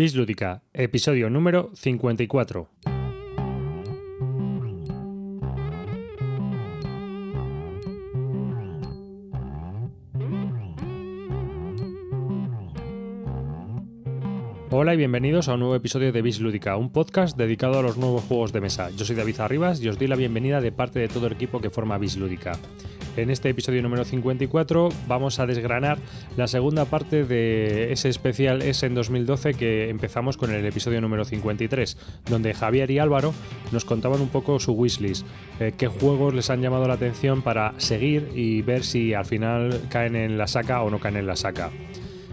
Bislúdica, episodio número 54. Hola y bienvenidos a un nuevo episodio de Bislúdica, un podcast dedicado a los nuevos juegos de mesa. Yo soy David Arribas y os doy la bienvenida de parte de todo el equipo que forma Bislúdica. En este episodio número 54 vamos a desgranar la segunda parte de ese especial S en 2012 que empezamos con el episodio número 53, donde Javier y Álvaro nos contaban un poco su wishlist, eh, qué juegos les han llamado la atención para seguir y ver si al final caen en la saca o no caen en la saca.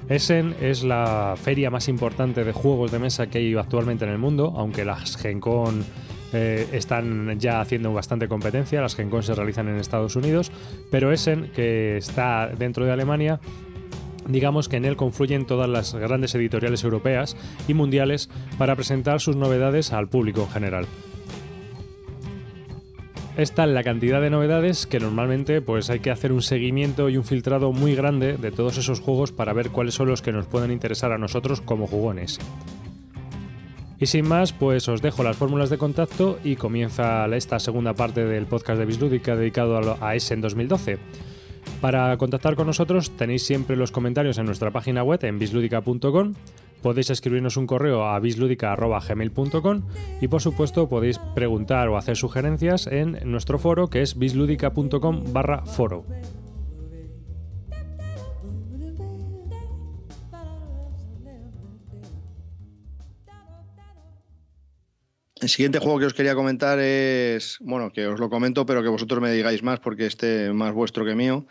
Essen es la feria más importante de juegos de mesa que hay actualmente en el mundo, aunque las Gencon eh, están ya haciendo bastante competencia, las Gencon se realizan en Estados Unidos, pero Essen, que está dentro de Alemania, digamos que en él confluyen todas las grandes editoriales europeas y mundiales para presentar sus novedades al público en general. Esta es la cantidad de novedades que normalmente pues hay que hacer un seguimiento y un filtrado muy grande de todos esos juegos para ver cuáles son los que nos pueden interesar a nosotros como jugones. Y sin más, pues os dejo las fórmulas de contacto y comienza esta segunda parte del podcast de Bislúdica dedicado a, a en 2012. Para contactar con nosotros tenéis siempre los comentarios en nuestra página web en bisludica.com podéis escribirnos un correo a bisludica.gmail.com y por supuesto podéis preguntar o hacer sugerencias en nuestro foro que es bisludica.com barra foro. El siguiente juego que os quería comentar es, bueno, que os lo comento, pero que vosotros me digáis más porque este es más vuestro que mío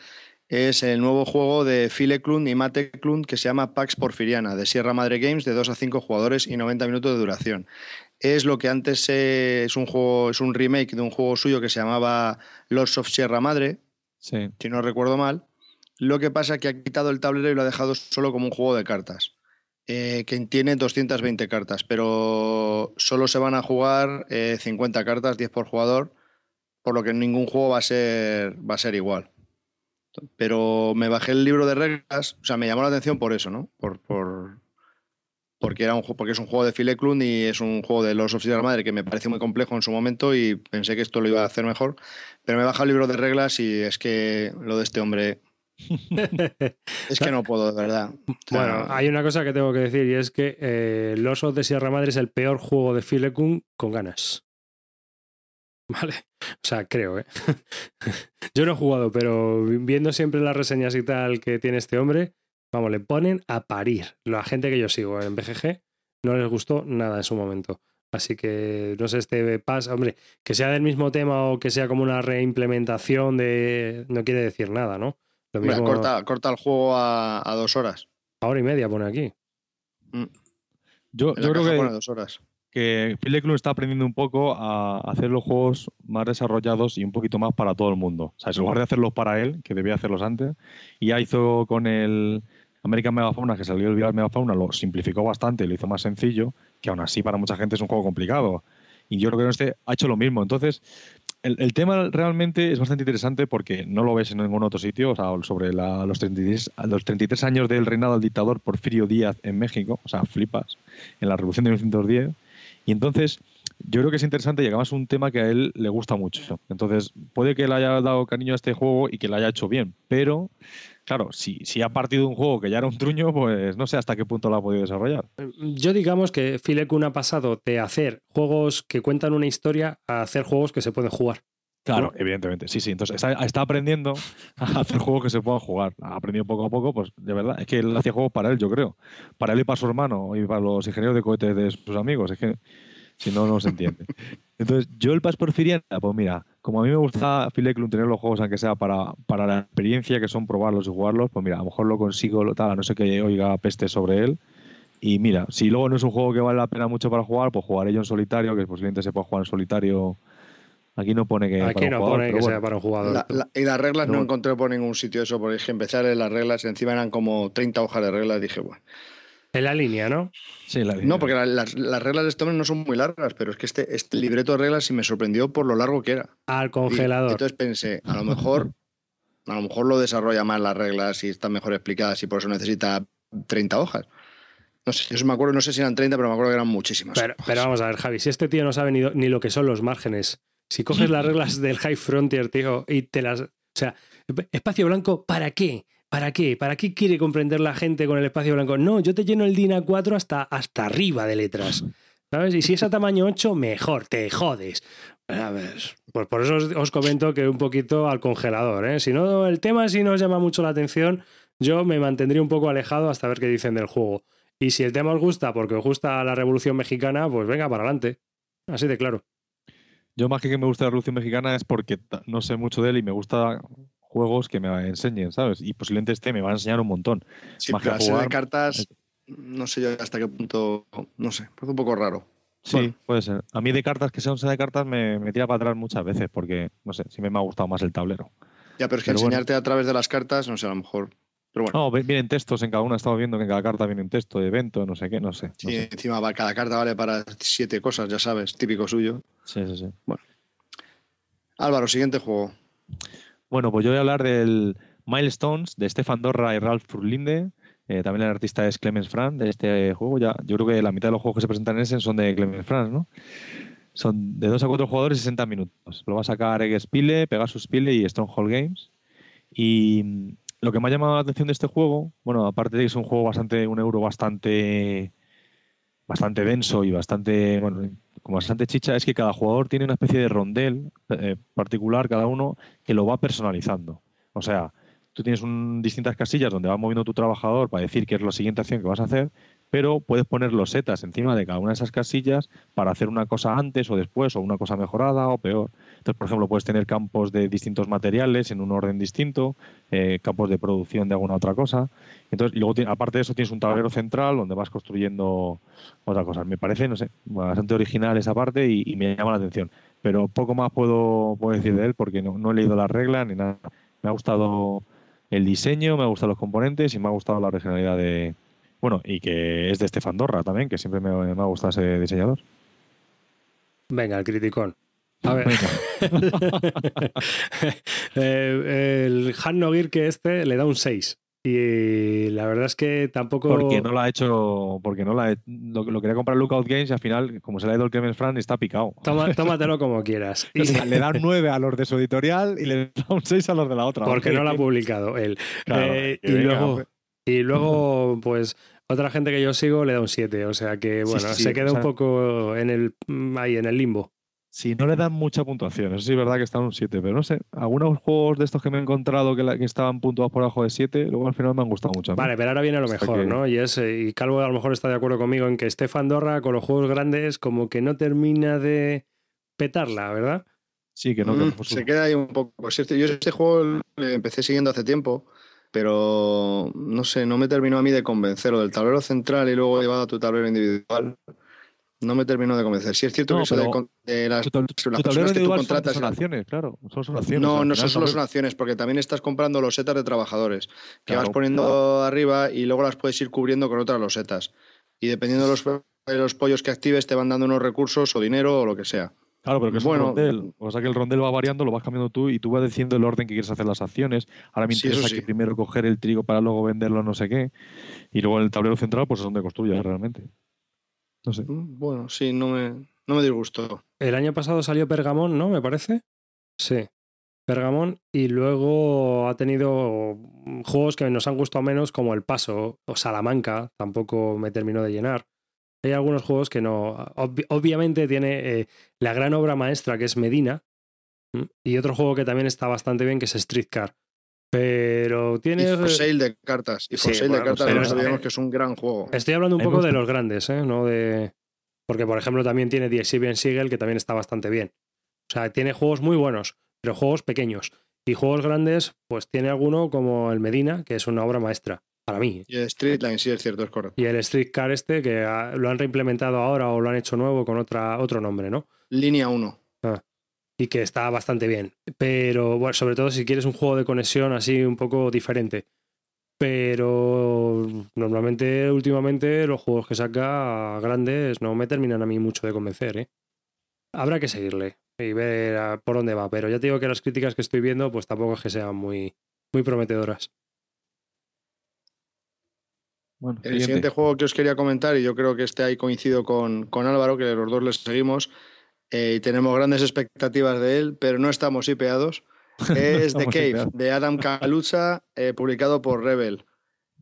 es el nuevo juego de Phil y Mate Klund que se llama Pax Porfiriana, de Sierra Madre Games, de 2 a 5 jugadores y 90 minutos de duración. Es lo que antes es un juego, es un remake de un juego suyo que se llamaba Lords of Sierra Madre, si no recuerdo mal. Lo que pasa es que ha quitado el tablero y lo ha dejado solo como un juego de cartas. Eh, que tiene 220 cartas, pero solo se van a jugar 50 eh, cartas, 10 por jugador, por lo que ningún juego va a ser, va a ser igual. Pero me bajé el libro de reglas, o sea, me llamó la atención por eso, ¿no? Por, por porque, era un, porque es un juego de Phil y es un juego de los of la Madre que me pareció muy complejo en su momento y pensé que esto lo iba a hacer mejor. Pero me bajé el libro de reglas y es que lo de este hombre. es que no puedo, de verdad. bueno, hay una cosa que tengo que decir y es que eh, Los de Sierra Madre es el peor juego de Phil con ganas. ¿Vale? O sea, creo, ¿eh? Yo no he jugado, pero viendo siempre las reseñas y tal que tiene este hombre, vamos, le ponen a parir. La gente que yo sigo en BGG no les gustó nada en su momento. Así que no sé, este pasa, hombre, que sea del mismo tema o que sea como una reimplementación de. No quiere decir nada, ¿no? Lo mismo... corta, corta, el juego a, dos horas. A hora y media pone aquí. Mm. Yo, yo creo que. dos horas que Phil está aprendiendo un poco a hacer los juegos más desarrollados y un poquito más para todo el mundo. O sea, en lugar de hacerlos para él, que debía hacerlos antes, y ya hizo con el American Megafauna, que salió el Viral Megafauna, lo simplificó bastante, lo hizo más sencillo, que aún así para mucha gente es un juego complicado. Y yo creo que este ha hecho lo mismo. Entonces, el, tema realmente es bastante interesante porque no lo ves en ningún otro sitio, o sea, sobre los, 33, los 33 años del reinado del dictador Porfirio Díaz en México, o sea, flipas, en la Revolución de 1910 y entonces, yo creo que es interesante y además es un tema que a él le gusta mucho. Entonces, puede que le haya dado cariño a este juego y que le haya hecho bien, pero claro, si, si ha partido un juego que ya era un truño, pues no sé hasta qué punto lo ha podido desarrollar. Yo digamos que Filekun ha pasado de hacer juegos que cuentan una historia a hacer juegos que se pueden jugar. Claro, evidentemente, sí, sí. Entonces está, aprendiendo a hacer juegos que se puedan jugar. Ha aprendido poco a poco, pues de verdad. Es que él hacía juegos para él, yo creo. Para él y para su hermano y para los ingenieros de cohetes de sus amigos. Es que si no, no se entiende. Entonces, yo el Pas Porfiriana, pues mira, como a mí me gusta Fileclum tener los juegos, aunque sea para, para la experiencia que son probarlos y jugarlos, pues mira, a lo mejor lo consigo, tal, a no sé que oiga peste sobre él. Y mira, si luego no es un juego que vale la pena mucho para jugar, pues jugaré yo en solitario, que posiblemente se pueda jugar en solitario Aquí no pone que, Aquí no pone que sea para un jugador. y las reglas no, encontré por ningún sitio eso, porque dije, empezar en las reglas, encima eran como 30 hojas de reglas, dije, bueno. En la línea, ¿no? Sí, la línea. No, porque las, reglas de este hombre no son muy largas, pero es que este, este libreto de reglas sí me sorprendió por lo largo que era. Al congelador. entonces pensé, a lo mejor, a lo mejor lo desarrolla más las reglas y están mejor explicadas y por eso necesita 30 hojas. No sé, yo me acuerdo, no sé si eran 30, pero me acuerdo que eran muchísimas. Pero, pero vamos a ver, Javi, si este tío no sabe ni, ni lo que son los márgenes, si coges las reglas del High Frontier, tío, y te las. O sea, espacio blanco, ¿para qué? ¿Para qué? ¿Para qué quiere comprender la gente con el espacio blanco? No, yo te lleno el DIN A4 hasta, hasta arriba de letras. ¿Sabes? Y si es a tamaño 8, mejor, te jodes. Pues por eso os, comento que un poquito al congelador. ¿eh? Si no, el tema si no llama mucho la atención, yo me mantendría un poco alejado hasta ver qué dicen del juego. Y si el tema os gusta porque os gusta la Revolución Mexicana, pues venga, para adelante. Así de claro. Yo más que que me guste la Revolución Mexicana es porque no sé mucho de él y me gusta juegos que me enseñen, ¿sabes? Y posiblemente este me va a enseñar un montón. Sí, más que jugar, de cartas, no sé yo hasta qué punto, no sé, parece un poco raro. Sí, puede ser. A mí de cartas, que sea un set de cartas, me, me, tira para atrás muchas veces porque, no sé, siempre me ha gustado más el tablero. Ya, pero es que enseñarte a través de las cartas, no sé, a lo mejor no, vienen textos en cada una, estamos viendo que en cada carta viene un texto de evento, no sé qué, no sé. sí, encima cada carta vale para siete cosas, ya sabes, típico suyo. Sí, sí, sí. Bueno. Álvaro, siguiente juego. Bueno, pues yo voy a hablar del Milestones de Stefan Dorra y Ralph Furlinde. Eh, también el artista es Clemens Franz de este juego. Ya, yo creo que la mitad de los juegos que se presentan en ese son de Clemens Franz, ¿no? Son de 2 a 4 jugadores, 60 minutos. Lo va a sacar Egg Spile, Pegasus Pile y Stronghold Games. Y lo que me ha llamado la atención de este juego, bueno, aparte de que es un juego bastante, un euro bastante, bastante denso y bastante, bueno, como bastante chicha, es que cada jugador tiene una especie de rondel eh, particular, cada uno, que lo va personalizando. O sea, tú tienes un, distintas casillas donde va moviendo tu trabajador para decir qué es la siguiente acción que vas a hacer, pero puedes poner los setas encima de cada una de esas casillas para hacer una cosa antes o después, o una cosa mejorada o peor. Entonces, por ejemplo, puedes tener campos de distintos materiales en un orden distinto, eh, campos de producción de alguna otra cosa. Entonces, luego, aparte de eso, tienes un tablero central donde vas construyendo otra cosa. Me parece, no sé, bastante original esa parte y, me llama la atención. Pero poco más puedo, puedo decir de él porque no, no he leído las reglas ni nada. Me ha gustado el diseño, me ha gustado los componentes y me ha gustado la originalidad de, bueno, y que es de Estefan Dorra también, que siempre me, ha gustado ese diseñador. Venga, el criticón. A ver. Eh, el Han Nogir que este le da un 6. Y la verdad es que tampoco. Porque no lo ha hecho. Porque no la lo, quería comprar Lookout Games y al final, como se le ha ido el Clemens Fran, está picado. tómatelo como quieras. Y... le da un 9 a los de su editorial y le da un 6 a los de la otra. Porque no lo ha publicado él. Eh, y luego. Y luego, pues, otra gente que yo sigo le da un 7. O sea que, bueno, se queda un poco en el, mm, ahí, en el limbo. Sí, no le dan mucha puntuación. Eso sí es verdad que está en un 7, pero no sé. Algunos juegos de estos que me he encontrado que, que estaban puntuados por abajo de 7, luego al final me han gustado mucho. Vale, pero ahora viene lo mejor, ¿no? Y, es, y Calvo a lo mejor está de acuerdo conmigo en que Stefan Dorra con los juegos grandes como que no termina de petarla, ¿verdad? Sí, que no. Mm, se queda ahí un poco. Yo este juego lo empecé siguiendo hace tiempo pero no sé, no me terminó a mí de convencer. Lo del tablero central y luego llevado a tu tablero individual, no me terminó de convencer. Sí es cierto que eso de, las, personas que tú contratas. Son acciones, claro. Son acciones, no, no son solo son acciones, porque también estás comprando losetas de trabajadores que vas poniendo arriba y luego las puedes ir cubriendo con otras losetas. Y dependiendo de los, de los pollos que actives, te van dando unos recursos o dinero o lo que sea. Claro, pero que es bueno, un rondel. O sea que el rondel va variando, lo vas cambiando tú y tú vas diciendo el orden que quieres hacer las acciones. Ahora me interesa que primero coger el trigo para luego venderlo, no sé qué. Y luego en el tablero central, pues es donde construyes realmente. No sé. Mm, bueno, sí, no me, no me disgustó. El año pasado salió Pergamón, ¿no? Me parece. Sí. Pergamón y luego ha tenido juegos que nos han gustado menos como El Paso o Salamanca, tampoco me terminó de llenar. Hay algunos juegos que no. obviamente tiene eh, la gran obra maestra que es Medina. Y otro juego que también está bastante bien que es Streetcar. Pero tiene. Y for sale de cartas. Y for sale de cartas no sabíamos que es un gran juego. Estoy hablando un poco de los grandes, ¿eh? No de. Porque, por ejemplo, también tiene The Exhibition Siegel, que también está bastante bien. O sea, tiene juegos muy buenos, pero juegos pequeños. Y juegos grandes, pues tiene alguno como el Medina, que es una obra maestra para mí. Y el Streetline, sí, es cierto, es correcto. Y el Streetcar este, que lo han reimplementado ahora o lo han hecho nuevo con otra, otro nombre, ¿no? Línea 1. Ah, y que está bastante bien. Pero, bueno, sobre todo si quieres un juego de conexión así un poco diferente. Pero normalmente, últimamente, los juegos que saca grandes no me terminan a mí mucho de convencer, ¿eh? Habrá que seguirle y ver por dónde va. Pero ya te digo que las críticas que estoy viendo, pues tampoco es que sean muy, muy prometedoras. El siguiente. juego que os quería comentar, y yo creo que este ahí coincido con, Álvaro, que los dos les seguimos eh, y tenemos grandes expectativas de él, pero no estamos hipeados. Es The Cave, de Adam Kaluza, eh, publicado por Rebel.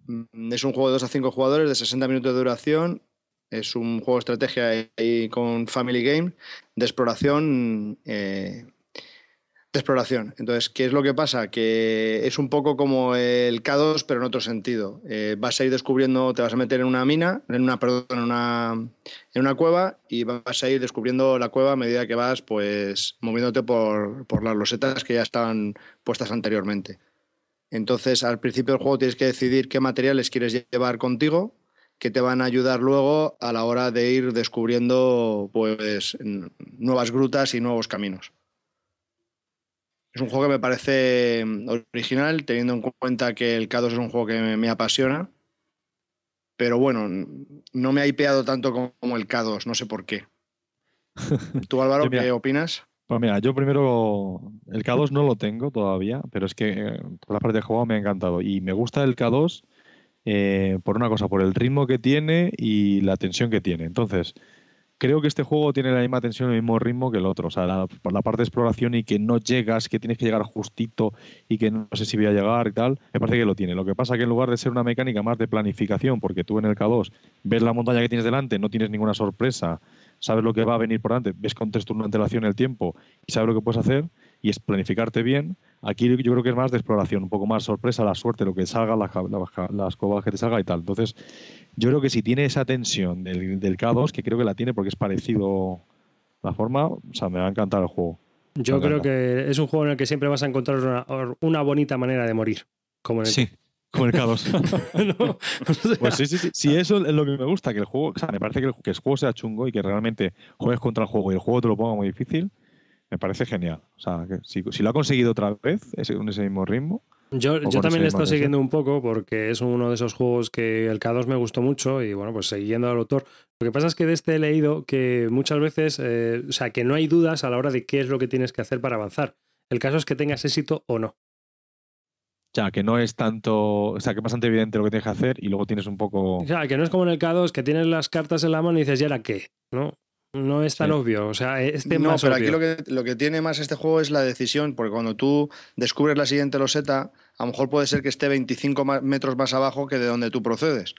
Mm, es un juego de 2 a 5 jugadores de 60 minutos de duración. Es un juego de estrategia y con Family Game de exploración eh, exploración. Entonces, ¿qué es lo que pasa? Que es un poco como el K2, pero en otro sentido. Eh, vas a ir descubriendo, te vas a meter en una mina, en una, perdón, en una, en una cueva y vas a ir descubriendo la cueva a medida que vas, pues, moviéndote por, por las losetas que ya estaban puestas anteriormente. Entonces, al principio del juego tienes que decidir qué materiales quieres llevar contigo, que te van a ayudar luego a la hora de ir descubriendo, pues, nuevas grutas y nuevos caminos. Es un juego que me parece mm, original, teniendo en cuenta que el K2 es un juego que me, apasiona. Pero bueno, no me ha hipeado tanto como, el K2, no sé por qué. ¿Tú, Álvaro, qué opinas? Pues mira, yo primero el K2 no lo tengo todavía, pero es que eh, por la parte de juego me ha encantado. Y me gusta el K2 eh, por una cosa, por el ritmo que tiene y la tensión que tiene. Entonces, creo que este juego tiene la misma tensión, el mismo ritmo que el otro. O sea, por la parte de exploración y que no llegas, que tienes que llegar justito y que no sé si voy a llegar y tal, me parece que lo tiene. Lo que pasa que en lugar de ser una mecánica más de planificación, porque tú en el K2 ves la montaña que tienes delante, no tienes ninguna sorpresa, sabes lo que va a venir por delante, ves con tres turnos de antelación el tiempo y sabes lo que puedes hacer y es planificarte bien. Aquí yo creo que es más de exploración, un poco más sorpresa, la suerte, lo que salga, las, las, cobas que te salga y tal. Entonces, yo creo que si tiene esa tensión del, del K2, que creo que la tiene porque es parecido la forma, o sea, me va a encantar el juego. Yo creo que es un juego en el que siempre vas a encontrar una, bonita manera de morir. Como en el... Sí, como el K2. pues sí, sí, sí. Sí, eso es lo que me gusta, que el juego, o sea, me parece que el, que el juego sea chungo y que realmente juegues contra el juego y el juego te lo ponga muy difícil, me parece genial. O sea, que si, si lo ha conseguido otra vez, en ese mismo ritmo, yo, también le estoy siguiendo un poco porque es uno de esos juegos que el K2 me gustó mucho y bueno, pues siguiendo al autor. Lo que pasa es que de este he leído que muchas veces, eh, o sea, que no hay dudas a la hora de qué es lo que tienes que hacer para avanzar. El caso es que tengas éxito o no. Ya, que no es tanto, o sea, que es bastante evidente lo que tienes que hacer y luego tienes un poco... O sea, que no es como en el K2 que tienes las cartas en la mano y dices, ¿y ahora qué? ¿No? No es tan obvio, o sea, este no, pero aquí lo que, lo que tiene más este juego es la decisión, porque cuando tú descubres la siguiente loseta, a lo mejor puede ser que esté 25 metros más abajo que de donde tú procedes,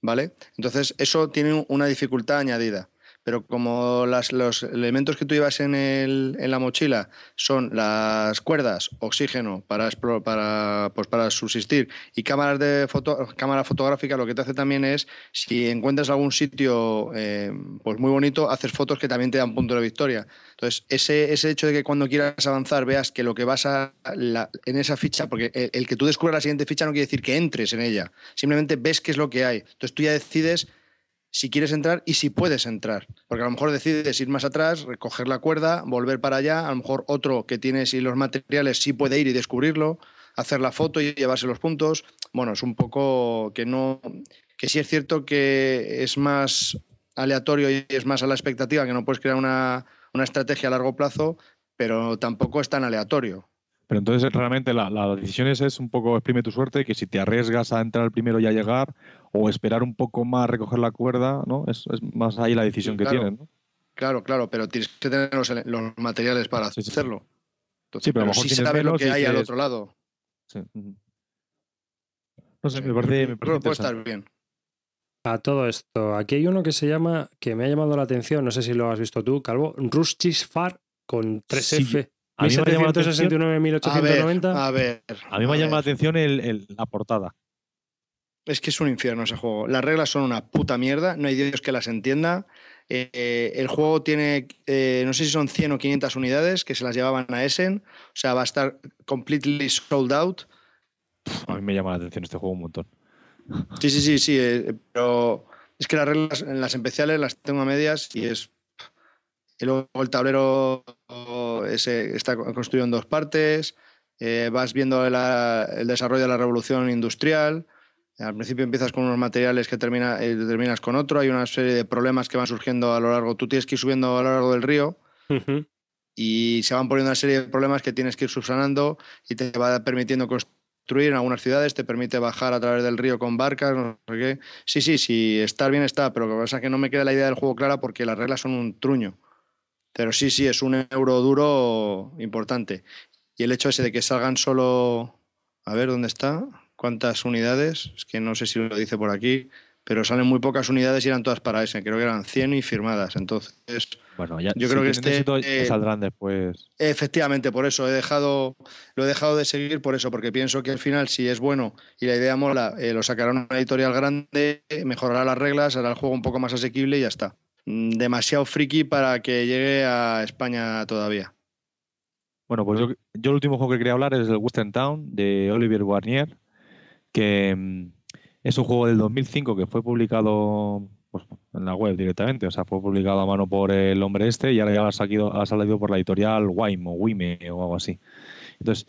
¿vale? Entonces, eso tiene una dificultad añadida pero como los elementos que tú llevas en, el, en la mochila son las cuerdas, oxígeno para, para, pues para subsistir y cámaras de foto, cámara fotográfica, lo que te hace también es, si encuentras algún sitio eh, pues muy bonito, haces fotos que también te dan punto de victoria. Entonces, ese, ese hecho de que cuando quieras avanzar veas que lo que vas a en esa ficha, porque el, el que tú descubras la siguiente ficha no quiere decir que entres en ella, simplemente ves qué es lo que hay. Entonces tú ya decides si quieres entrar y si puedes entrar. Porque a lo mejor decides ir más atrás, recoger la cuerda, volver para allá, a lo mejor otro que tienes y los materiales sí puede ir y descubrirlo, hacer la foto y llevarse los puntos. Bueno, es un poco que no, que sí es cierto que es más aleatorio y es más a la expectativa, que no puedes crear una, una estrategia a largo plazo, pero tampoco es tan aleatorio. Pero entonces realmente la, decisión es, un poco exprime tu suerte, que si te arriesgas a entrar primero y a llegar, o esperar un poco más, recoger la cuerda, ¿no? Es, más ahí la decisión que tienes, ¿no? Claro, claro, pero tienes que tener los, materiales para hacerlo. sí, pero, a lo mejor sabes lo que hay al otro lado. No sé, me parece, me parece puede estar bien. A todo esto, aquí hay uno que se llama, que me ha llamado la atención, no sé si lo has visto tú, Calvo, Ruschis Far con 3F. A mí me llama 1890. A ver, a, mí me llama la atención la portada. Es que es un infierno ese juego. Las reglas son una puta mierda, no hay Dios que las entienda. Eh, el juego tiene, eh, no sé si son 100 o 500 unidades que se las llevaban a Essen. O sea, va a estar completely sold out. A mí me llama la atención este juego un montón. Sí, sí, sí, sí. Eh, pero es que las reglas en las especiales las tengo a medias y es y luego el tablero ese está construido en dos partes. Vas viendo el desarrollo de la revolución industrial. Al principio empiezas con unos materiales que termina, eh, terminas con otro. Hay una serie de problemas que van surgiendo a lo largo. Tú tienes que ir subiendo a lo largo del río y se van poniendo una serie de problemas que tienes que ir subsanando y te va permitiendo construir construir en algunas ciudades, te permite bajar a través del río con barcas, no sé qué. Sí, sí, sí, estar bien está, pero lo que pasa es que no me queda la idea del juego clara porque las reglas son un truño. Pero sí, sí, es un euro duro importante. Y el hecho ese de que salgan solo, a ver dónde está, cuántas unidades, es que no sé si lo dice por aquí, pero salen muy pocas unidades y eran todas para ese, creo que eran 100 y firmadas. Entonces, bueno, ya, yo creo que este eh, saldrán después. Efectivamente, por eso he dejado, lo he dejado de seguir por eso, porque pienso que al final, si es bueno y la idea mola, eh, lo sacará una editorial grande, mejorará las reglas, hará el juego un poco más asequible y ya está. Mm, demasiado friki para que llegue a España todavía. Bueno, pues yo, el último juego que quería hablar es el Western Town de Olivier Warnier, que mm, es un juego del 2005 que fue publicado pues, en la web directamente, o sea, fue publicado a mano por el hombre este y ahora ya ha salido, ha salido por la editorial Wime o Wime o algo así. Entonces,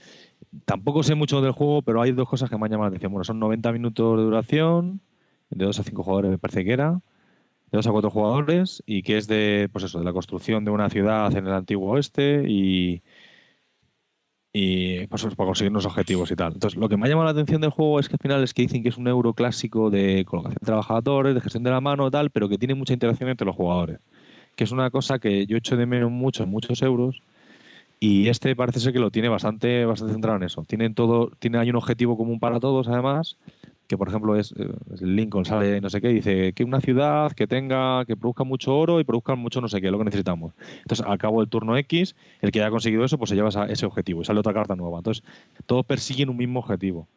tampoco sé mucho del juego, pero hay dos cosas que me han llamado la atención. Bueno, son 90 minutos de duración, de 2 a 5 jugadores me parece que era, de 2 a 4 jugadores y que es de, pues eso, de la construcción de una ciudad en el antiguo oeste y, y pues, para conseguir unos objetivos y tal. Entonces, lo que me ha llamado la atención del juego es que al final es que dicen que es un euro clásico de colocación de trabajadores, de gestión de la mano tal, pero que tiene mucha interacción entre los jugadores. Que es una cosa que yo echo de menos mucho muchos euros. Y este parece ser que lo tiene bastante, bastante centrado en eso. Tienen todo, tiene, hay un objetivo común para todos, además, que por ejemplo es, eh, Lincoln sale no sé qué, dice que una ciudad que tenga, que produzca mucho oro y produzca mucho no sé qué, lo que necesitamos. Entonces, al cabo del turno X, el que haya conseguido eso, pues se lleva ese objetivo y sale otra carta nueva. Entonces, todos persiguen un mismo objetivo.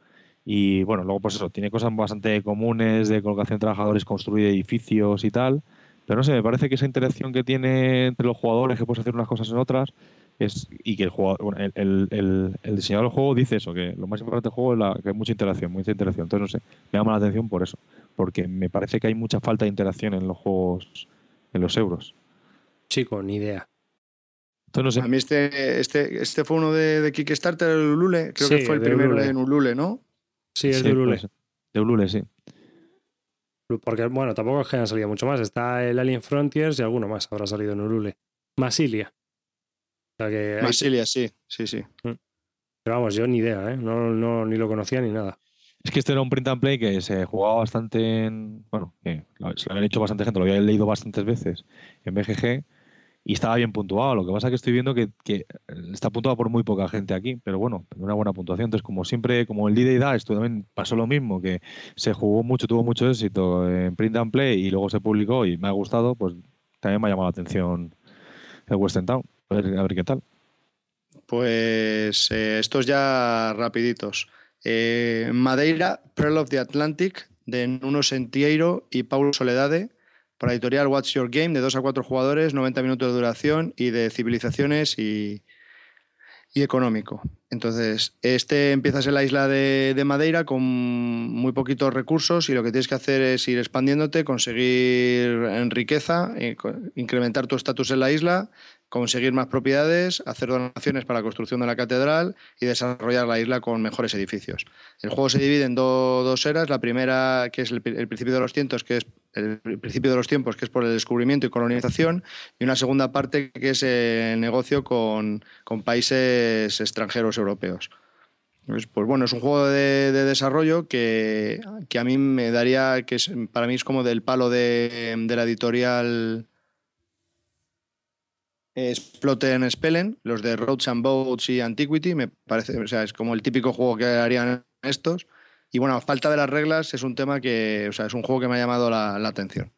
Y bueno, luego pues eso, tiene cosas bastante comunes de colocación de trabajadores, construir edificios y tal. Pero no sé, me parece que esa interacción que tiene entre los jugadores, que puedes hacer unas cosas en otras, es, y que el, jugador, el, el, el, diseñador del juego dice eso, que lo más importante del juego es la, que hay mucha interacción, mucha interacción. Entonces, no sé, me llama la atención por eso, porque me parece que hay mucha falta de interacción en los juegos, en los euros. Chico, ni idea. Entonces, no sé. A mí este, este, este fue uno de, Kickstarter, el Ulule, creo que fue el primero en Ulule, ¿no? Sí, es de Ulule. Pues, de Ulule, sí. Porque, bueno, tampoco es que hayan salido mucho más. Está el Alien Frontiers y alguno más habrá salido en Ulule. Masilia. Masilia, sí, sí, sí. Mm. Pero vamos, yo ni idea, ¿eh? No, no, ni lo conocía ni nada. Es que este era un print and play que se jugaba bastante en. Bueno, que se lo habían hecho bastante gente, lo había leído bastantes veces en BGG y estaba bien puntuado. Lo que pasa es que estoy viendo que, está puntuado por muy poca gente aquí, pero bueno, una buena puntuación. Entonces, como siempre, como el D-Day Dash también pasó lo mismo, que se jugó mucho, tuvo mucho éxito en print and play y luego se publicó y me ha gustado, pues también me ha llamado la atención el Western Town. A ver, a ver qué tal. Pues eh, estos ya rapiditos. Eh, Madeira, Pearl of the Atlantic, de Nuno Sentiero y Paulo Soledade, para editorial What's Your Game, de 2 a 4 jugadores, 90 minutos de duración y de civilizaciones y, económico. Entonces, este empiezas en la isla de, Madeira con muy poquitos recursos y lo que tienes que hacer es ir expandiéndote, conseguir en riqueza, eh, incrementar tu estatus en la isla, conseguir más propiedades, hacer donaciones para la construcción de la catedral y desarrollar la isla con mejores edificios. El juego se divide en dos eras. La primera, que es el, principio de los tiempos, que es el principio de los tiempos, que es por el descubrimiento y colonización, y una segunda parte que es el negocio con, países extranjeros europeos. Pues, bueno, es un juego de, desarrollo que, a mí me daría, que para mí es como del palo de, de la editorial Exploten Spellen, los de Roads and Boats y Antiquity, me parece, o sea, es como el típico juego que harían estos. Y bueno, falta de las reglas es un tema que, o sea, es un juego que me ha llamado la, atención.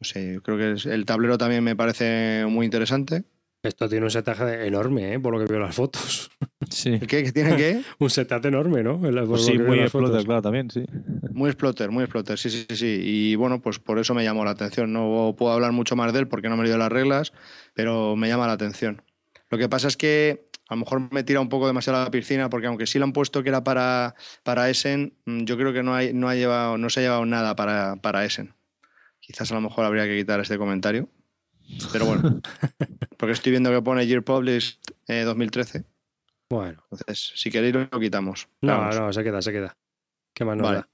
Sé, creo que el tablero también me parece muy interesante. Esto tiene un setaje enorme, ¿eh? por lo que veo en las fotos. Sí. ¿Qué? ¿Qué tiene qué? un setaje enorme, ¿no? Pues sí, muy exploter, claro, también, sí. Muy exploter, muy exploter, sí, sí, sí. Y bueno, pues por eso me llamó la atención. No puedo hablar mucho más de él porque no me he leído las reglas, pero me llama la atención. Lo que pasa es que a lo mejor me tira un poco demasiado a la piscina porque aunque sí lo han puesto que era para, para Essen, mm, yo creo que no, hay, no, ha llevado, no se ha llevado nada para, para Essen. Quizás a lo mejor habría que quitar este comentario. Pero bueno, porque estoy viendo que pone Year Published 2013. Eh, bueno. Entonces, si queréis lo quitamos. No, no, se queda, se queda. ¿Qué más vale.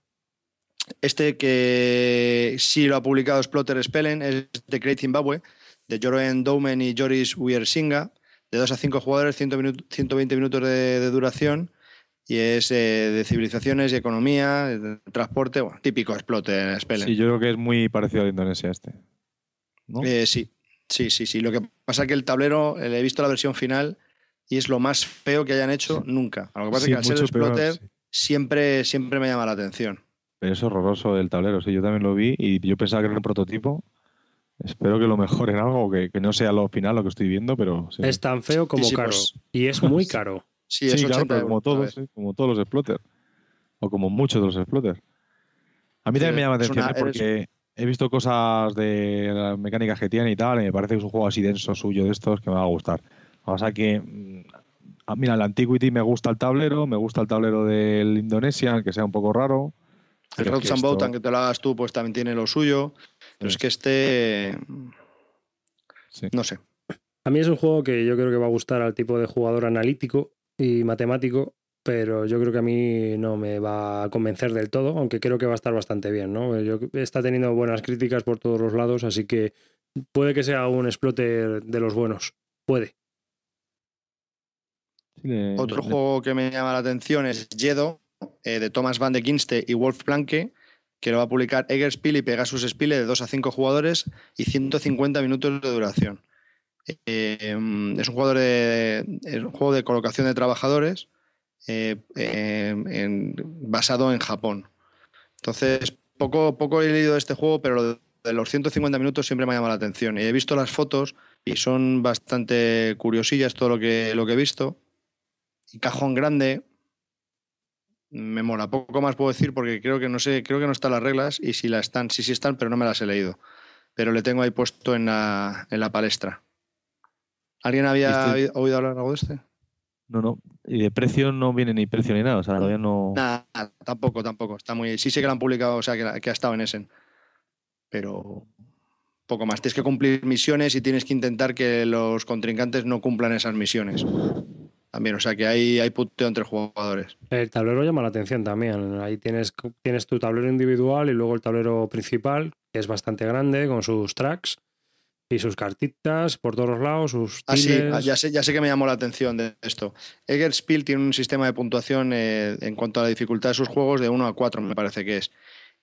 Este que sí lo ha publicado Splotter Spellen es The Great Zimbabwe, de Joroen Doumen y Joris Wiersinga, de 2 a 5 jugadores, 120 minutos de, duración y es eh, de civilizaciones y economía, de transporte, bueno, típico explote en Spelen. Sí, yo creo que es muy parecido a Indonesia este. Eh, sí, sí, sí, sí. Lo que pasa es que el tablero, he visto la versión final y es lo más feo que hayan hecho nunca. Lo que pasa es que al ser exploter siempre, siempre me llama la atención. Pero es horroroso el tablero, sí, yo también lo vi y yo pensaba que era un prototipo. Espero que lo mejoren algo, que, que no sea lo final lo que estoy viendo, pero... Es tan feo como caro. Pues y es muy caro. Sí, es como todos, como todos los exploters. O como muchos de los exploters. A mí también me llama la atención, ¿eh? porque he visto cosas de la mecánica que tiene y tal, y me parece que es un juego así denso suyo de estos que me va a gustar. O sea que, mm, mira, el Antiquity me gusta el tablero, me gusta el tablero del Indonesia, que sea un poco raro. El Road and Boat, aunque te lo hagas tú, pues también tiene lo suyo. Pero es que este. No sé. A mí es un juego que yo creo que va a gustar al tipo de jugador analítico y matemático, pero yo creo que a mí no me va a convencer del todo, aunque creo que va a estar bastante bien, ¿no? Yo, está teniendo buenas críticas por todos los lados, así que puede que sea un explote de los buenos. Puede. Otro juego que me llama la atención es Jedo, eh, de Thomas Van de Ginste y Wolf Planke, que lo va a publicar Eggerspiel y Pegasus Spiele de 2 a 5 jugadores y 150 minutos de duración. Eh, es, un jugador de, un juego de colocación de trabajadores eh, basado en Japón. Entonces, poco, poco he leído de este juego, pero de los 150 minutos siempre me ha llamado la atención. Y he visto las fotos y son bastante curiosillas todo lo que, lo que he visto. Y cajón grande, me mola. Poco más puedo decir porque creo que no sé, creo que no están las reglas y si las están, sí, sí están, pero no me las he leído. Pero le tengo ahí puesto en la, en la palestra. ¿Alguien había oído hablar algo de este? No, no. Y de precio no viene ni precio ni nada. O sea, todavía no. Nada, tampoco, tampoco. Está muy. Sí sé que lo han publicado, o sea, que, ha estado en Essen. Pero poco más. Tienes que cumplir misiones y tienes que intentar que los contrincantes no cumplan esas misiones. También, o sea que hay, hay puteo entre jugadores. El tablero llama la atención también. Ahí tienes, tienes tu tablero individual y luego el tablero principal, que es bastante grande, con sus tracks y sus cartitas por todos los lados, sus ah, sí, ah, ya sé, ya sé que me llamó la atención de esto. Eggerspiel tiene un sistema de puntuación eh, en cuanto a la dificultad de sus juegos de 1 a 4, me parece que es.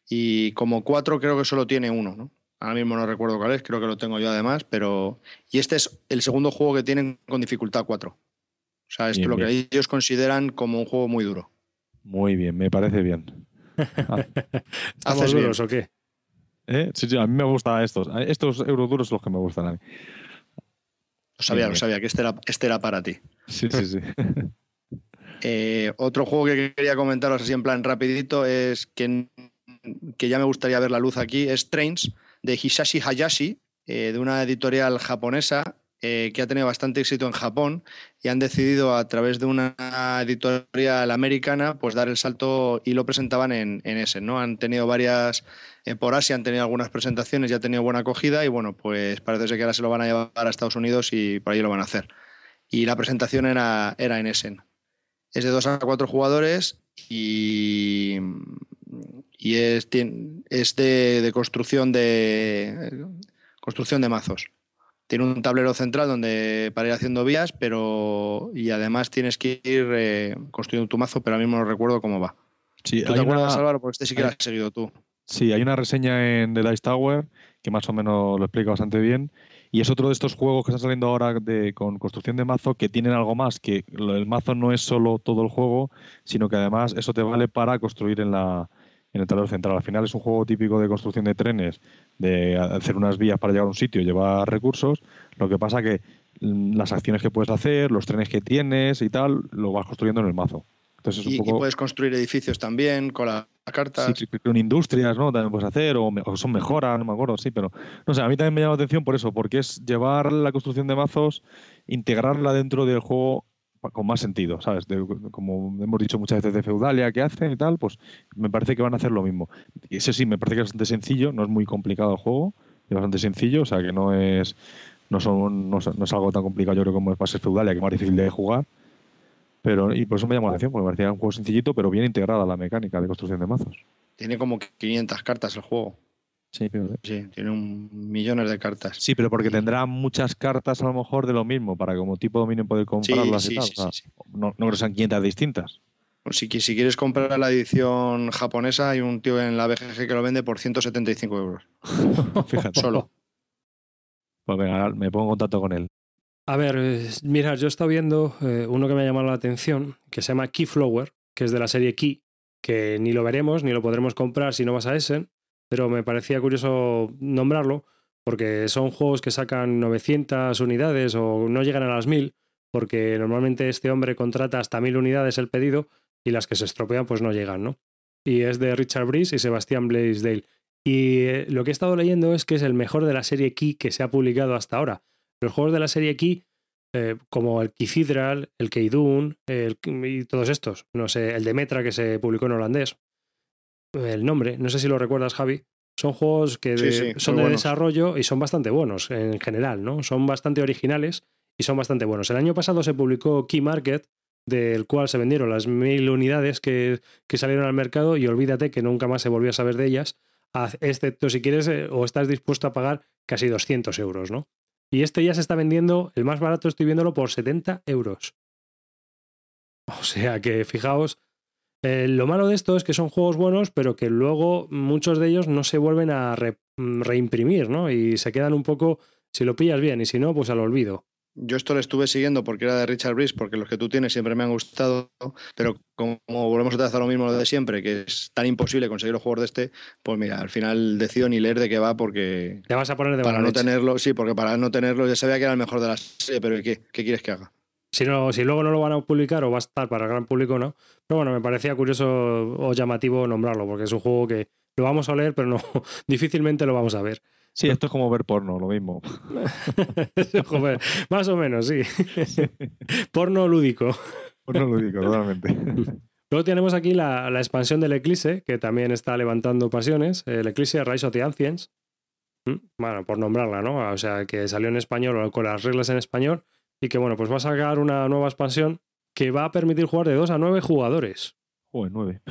Y como 4 creo que solo tiene uno, ¿no? Ahora mismo no recuerdo cuál es, creo que lo tengo yo además, pero... Y este es el segundo juego que tienen con dificultad 4. O sea, esto es lo que ellos consideran como un juego muy duro. Muy bien, me parece bien. ¿Estamos duros o qué? ¿Eh? Sí, sí, a mí me gustan estos. Estos euroduros son los que me gustan a mí. Lo sabía, lo sabía, que este era, este era para ti. Sí, sí, sí. Eh, otro juego que quería comentaros así en plan rapidito es que, que ya me gustaría ver la luz aquí, es Trains de Hisashi Hayashi, eh, de una editorial japonesa eh, que ha tenido bastante éxito en Japón y han decidido a través de una editorial americana pues dar el salto y lo presentaban en, ese, ¿no? Han tenido varias, eh, por Asia han tenido algunas presentaciones y ha tenido buena acogida y bueno, pues parece que ahora se lo van a llevar a Estados Unidos y por ahí lo van a hacer. Y la presentación era, era en Essen. Es de dos a cuatro jugadores y, y es, es de construcción de construcción de mazos tiene un tablero central donde para ir haciendo vías, pero y además tienes que ir eh, construyendo tu mazo, pero ahora mismo no recuerdo cómo va. Sí, ¿Tú te acuerdas, Álvaro? Porque este sí que lo has seguido tú. Sí, hay una reseña en The Dice Tower que más o menos lo explica bastante bien. Y es otro de estos juegos que están saliendo ahora de, con construcción de mazo que tienen algo más, que el mazo no es solo todo el juego, sino que además eso te vale para construir en la, en el tablero central. Al final es un juego típico de construcción de trenes, de hacer unas vías para llegar a un sitio y llevar recursos. Lo que pasa que mm, las acciones que puedes hacer, los trenes que tienes y tal, lo vas construyendo en el mazo. Entonces y, puedes construir edificios también con las cartas. Sí, con industrias, ¿no? También puedes hacer, o, son mejoras, no me acuerdo, sí, pero no sé, a mí también me llama la atención por eso, porque es llevar la construcción de mazos, integrarla dentro del juego con más sentido, ¿sabes? como hemos dicho muchas veces de Feudalia que hacen y tal, pues me parece que van a hacer lo mismo. Y ese sí, me parece que es bastante sencillo, no es muy complicado el juego, es bastante sencillo, o sea que no es no, son, no, es algo tan complicado yo creo como es para ser Feudalia, que es más difícil de jugar. Pero, y por eso me llamó la atención, porque me parecía un juego sencillito, pero bien integrada la mecánica de construcción de mazos. Tiene como 500 cartas el juego. Sí, sí, tiene un millones de cartas. Sí, pero porque tendrá muchas cartas a lo mejor de lo mismo, para como tipo dominio poder comprarlas y tal. no, no creo que sean 500 distintas. Si, si quieres comprar la edición japonesa, hay un tío en la BGG que lo vende por 175 euros. Fíjate. Solo. Pues venga, me pongo en contacto con él. A ver, eh, mira, yo he estado viendo eh, uno que me ha llamado la atención, que se llama Keyflower, que es de la serie Key, que ni lo veremos ni lo podremos comprar si no vas a Essen, pero me parecía curioso nombrarlo, porque son juegos que sacan 900 unidades o no llegan a las 1000, porque normalmente este hombre contrata hasta 1000 unidades el pedido y las que se estropean pues no llegan, ¿no? Y es de Richard Brice y Sebastián Blaisdell. Y eh, lo que he estado leyendo es que es el mejor de la serie Key que se ha publicado hasta ahora. Los juegos de la serie Key, eh, como el Keyfidral, el Keydun y todos estos, no sé, el de Metra que se publicó en holandés, el nombre, no sé si lo recuerdas, Javi. Son juegos que son de desarrollo y son bastante buenos en general, ¿no? Son bastante originales y son bastante buenos. El año pasado se publicó Key Market, del cual se vendieron las mil unidades que, que salieron al mercado y olvídate que nunca más se volvió a saber de ellas, excepto si quieres eh, o estás dispuesto a pagar casi 200 euros, ¿no? Y este ya se está vendiendo, el más barato estoy viéndolo por 70 euros. O sea que fijaos, eh, lo malo de esto es que son juegos buenos, pero que luego muchos de ellos no se vuelven a reimprimir, ¿no? Y se quedan un poco, si lo pillas bien, y si no, pues al olvido. Yo esto lo estuve siguiendo porque era de Richard Brice, porque los que tú tienes siempre me han gustado, pero como volvemos a hacer lo mismo de siempre, que es tan imposible conseguir los juegos de este, pues mira, al final decido ni leer de qué va porque... Te vas a poner de Para no tenerlo, sí, porque para no tenerlo ya sabía que era el mejor de la serie, pero ¿qué, qué quieres que haga? Si, no, si luego no lo van a publicar o va a estar para el gran público, no. Pero bueno, me parecía curioso o llamativo nombrarlo, porque es un juego que lo vamos a leer, pero no difícilmente lo vamos a ver. Sí, esto es como ver porno, lo mismo. más o menos, sí. porno lúdico. Porno lúdico, totalmente. Luego tenemos aquí la, expansión del Eclipse, que también está levantando pasiones. El Eclipse Rise of the Ancients. ¿Mm? Bueno, por nombrarla, ¿no? O sea, que salió en español con las reglas en español. Y que, bueno, pues va a sacar una nueva expansión que va a permitir jugar de 2 a 9 jugadores. Joder, 9.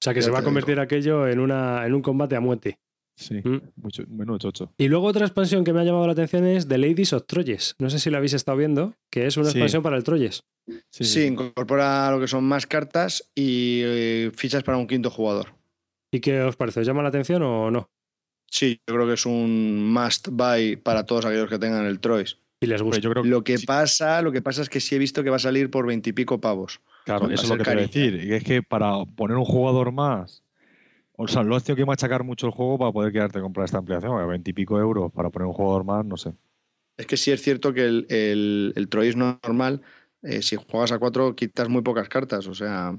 O sea que se va a convertir aquello en, una, en un combate a muerte. Sí, mm. mucho, menos chocho. Y luego otra expansión que me ha llamado la atención es The Ladies of Troyes. No sé si la habéis estado viendo, que es una expansión para el Troyes. Sí, incorpora lo que son más cartas y eh, fichas para un quinto jugador. ¿Y qué os parece? ¿Os llama la atención o no? Sí, yo creo que es un must buy para todos aquellos que tengan el Troyes. Y les gusta. Yo creo lo que pasa, lo que pasa es que sí he visto que va a salir por veintipico pavos. Claro, eso es lo que quiero decir. Y es que para poner un jugador más, o sea, lo has tenido que machacar mucho el juego para poder quedarte a comprar esta ampliación. A veintipico euros para poner un jugador más, no sé. Es que sí es cierto que el, el, el Troy es normal. Eh, si juegas a cuatro, quitas muy pocas cartas. O sea,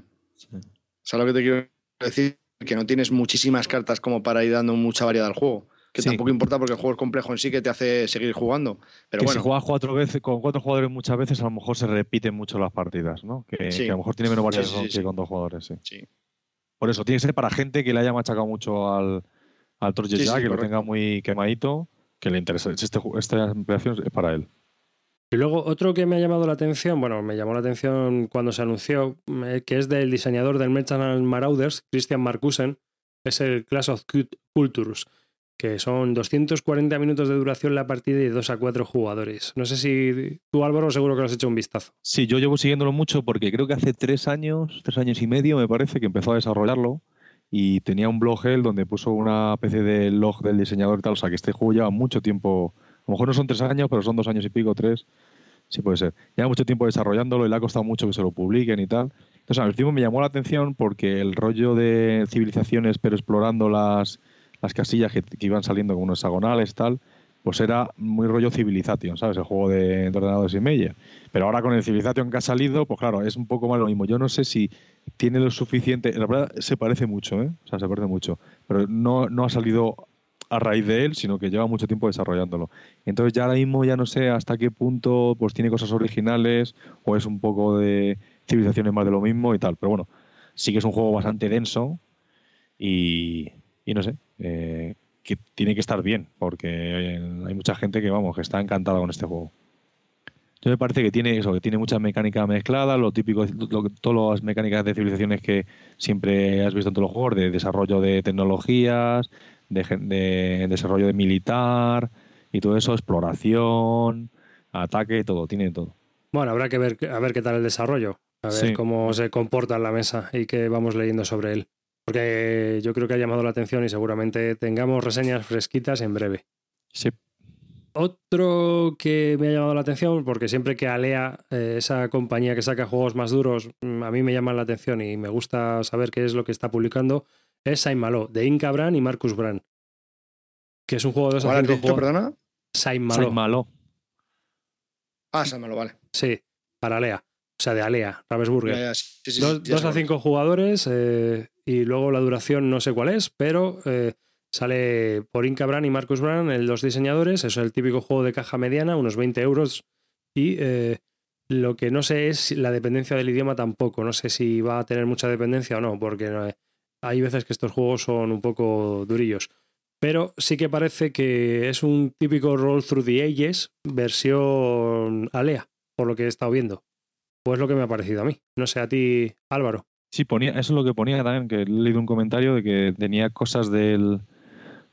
¿sabes lo que te quiero decir? Que no tienes muchísimas cartas como para ir dando mucha variedad al juego que tampoco importa porque el juego es complejo en sí que te hace seguir jugando. Pero bueno. Si juegas cuatro veces, con cuatro jugadores muchas veces, a lo mejor se repiten mucho las partidas, ¿no? Que, a lo mejor tiene menos variedad que con dos jugadores, sí. Por eso, tiene que ser para gente que le haya machacado mucho al, al ya, que lo tenga muy quemadito, que le interese. Este, esta ampliación es para él. Y luego otro que me ha llamado la atención, bueno, me llamó la atención cuando se anunció, eh, que es del diseñador del Merchant Marauders, Christian Markusen, es el Class of Cultures que son 240 minutos de duración la partida de 2 a 4 jugadores. No sé si tú, Álvaro, seguro que lo has hecho un vistazo. Sí, yo llevo siguiéndolo mucho porque creo que hace tres años, tres años y medio, me parece, que empezó a desarrollarlo y tenía un blog él donde puso una especie de log del diseñador y tal. O sea, que este juego lleva mucho tiempo, lo mejor no son tres años, pero son dos años y pico, tres. Sí, puede ser. Lleva mucho tiempo desarrollándolo y le ha costado mucho que se lo publiquen y tal. Entonces, al último me llamó la atención porque el rollo de civilizaciones, pero explorando las las casillas que, iban saliendo como hexagonales tal, pues era muy rollo Civilization, ¿sabes? El juego de, ordenadores y media. Pero ahora con el Civilization que ha salido, pues claro, es un poco más lo mismo. Yo no sé si tiene lo suficiente. La verdad, se parece mucho, ¿eh? O sea, se parece mucho. Pero no, no ha salido a raíz de él, sino que lleva mucho tiempo desarrollándolo. Entonces ya ahora mismo ya no sé hasta qué punto pues tiene cosas originales o es un poco de civilizaciones más de lo mismo y tal. Pero bueno, sí que es un juego bastante denso y, y no sé, eh, que tiene que estar bien, porque hay mucha gente que, vamos, que está encantada con este juego. Yo me parece que tiene eso, que tiene mucha mecánica mezclada, lo típico, todas las mecánicas de civilizaciones que siempre has visto en todos los juegos, de desarrollo de tecnologías, de, desarrollo de militar y todo eso, exploración, ataque, todo, tiene todo. Bueno, habrá que ver a ver qué tal el desarrollo, a ver cómo se comporta en la mesa y qué vamos leyendo sobre él. Porque yo creo que ha llamado la atención y seguramente tengamos reseñas fresquitas en breve. Sí. Otro que me ha llamado la atención, porque siempre que Alea, eh, esa compañía que saca juegos más duros, mm, a mí me llama la atención y me gusta saber qué es lo que está publicando, es Saint Malo, de Inca Brand y Marcus Brand. Que es un juego de dos a cinco perdona? Saint Malo. Malo. Ah, Saint Malo, vale. Sí, para Alea. O sea, de Alea, Ravensburger. dos, a cinco jugadores eh, y luego la duración no sé cuál es, pero eh, Sale por Inca Brand y Marcus Brand, los diseñadores. Eso es el típico juego de caja mediana, unos 20 euros. Y eh, lo que no sé es la dependencia del idioma tampoco. No sé si va a tener mucha dependencia o no, porque eh, hay veces que estos juegos son un poco durillos. Pero sí que parece que es un típico Roll Through the Ages versión Alea, por lo que he estado viendo. Pues lo que me ha parecido a mí. No sé, a ti, Álvaro. Sí, ponía, eso es lo que ponía también, que he leído un comentario de que tenía cosas del,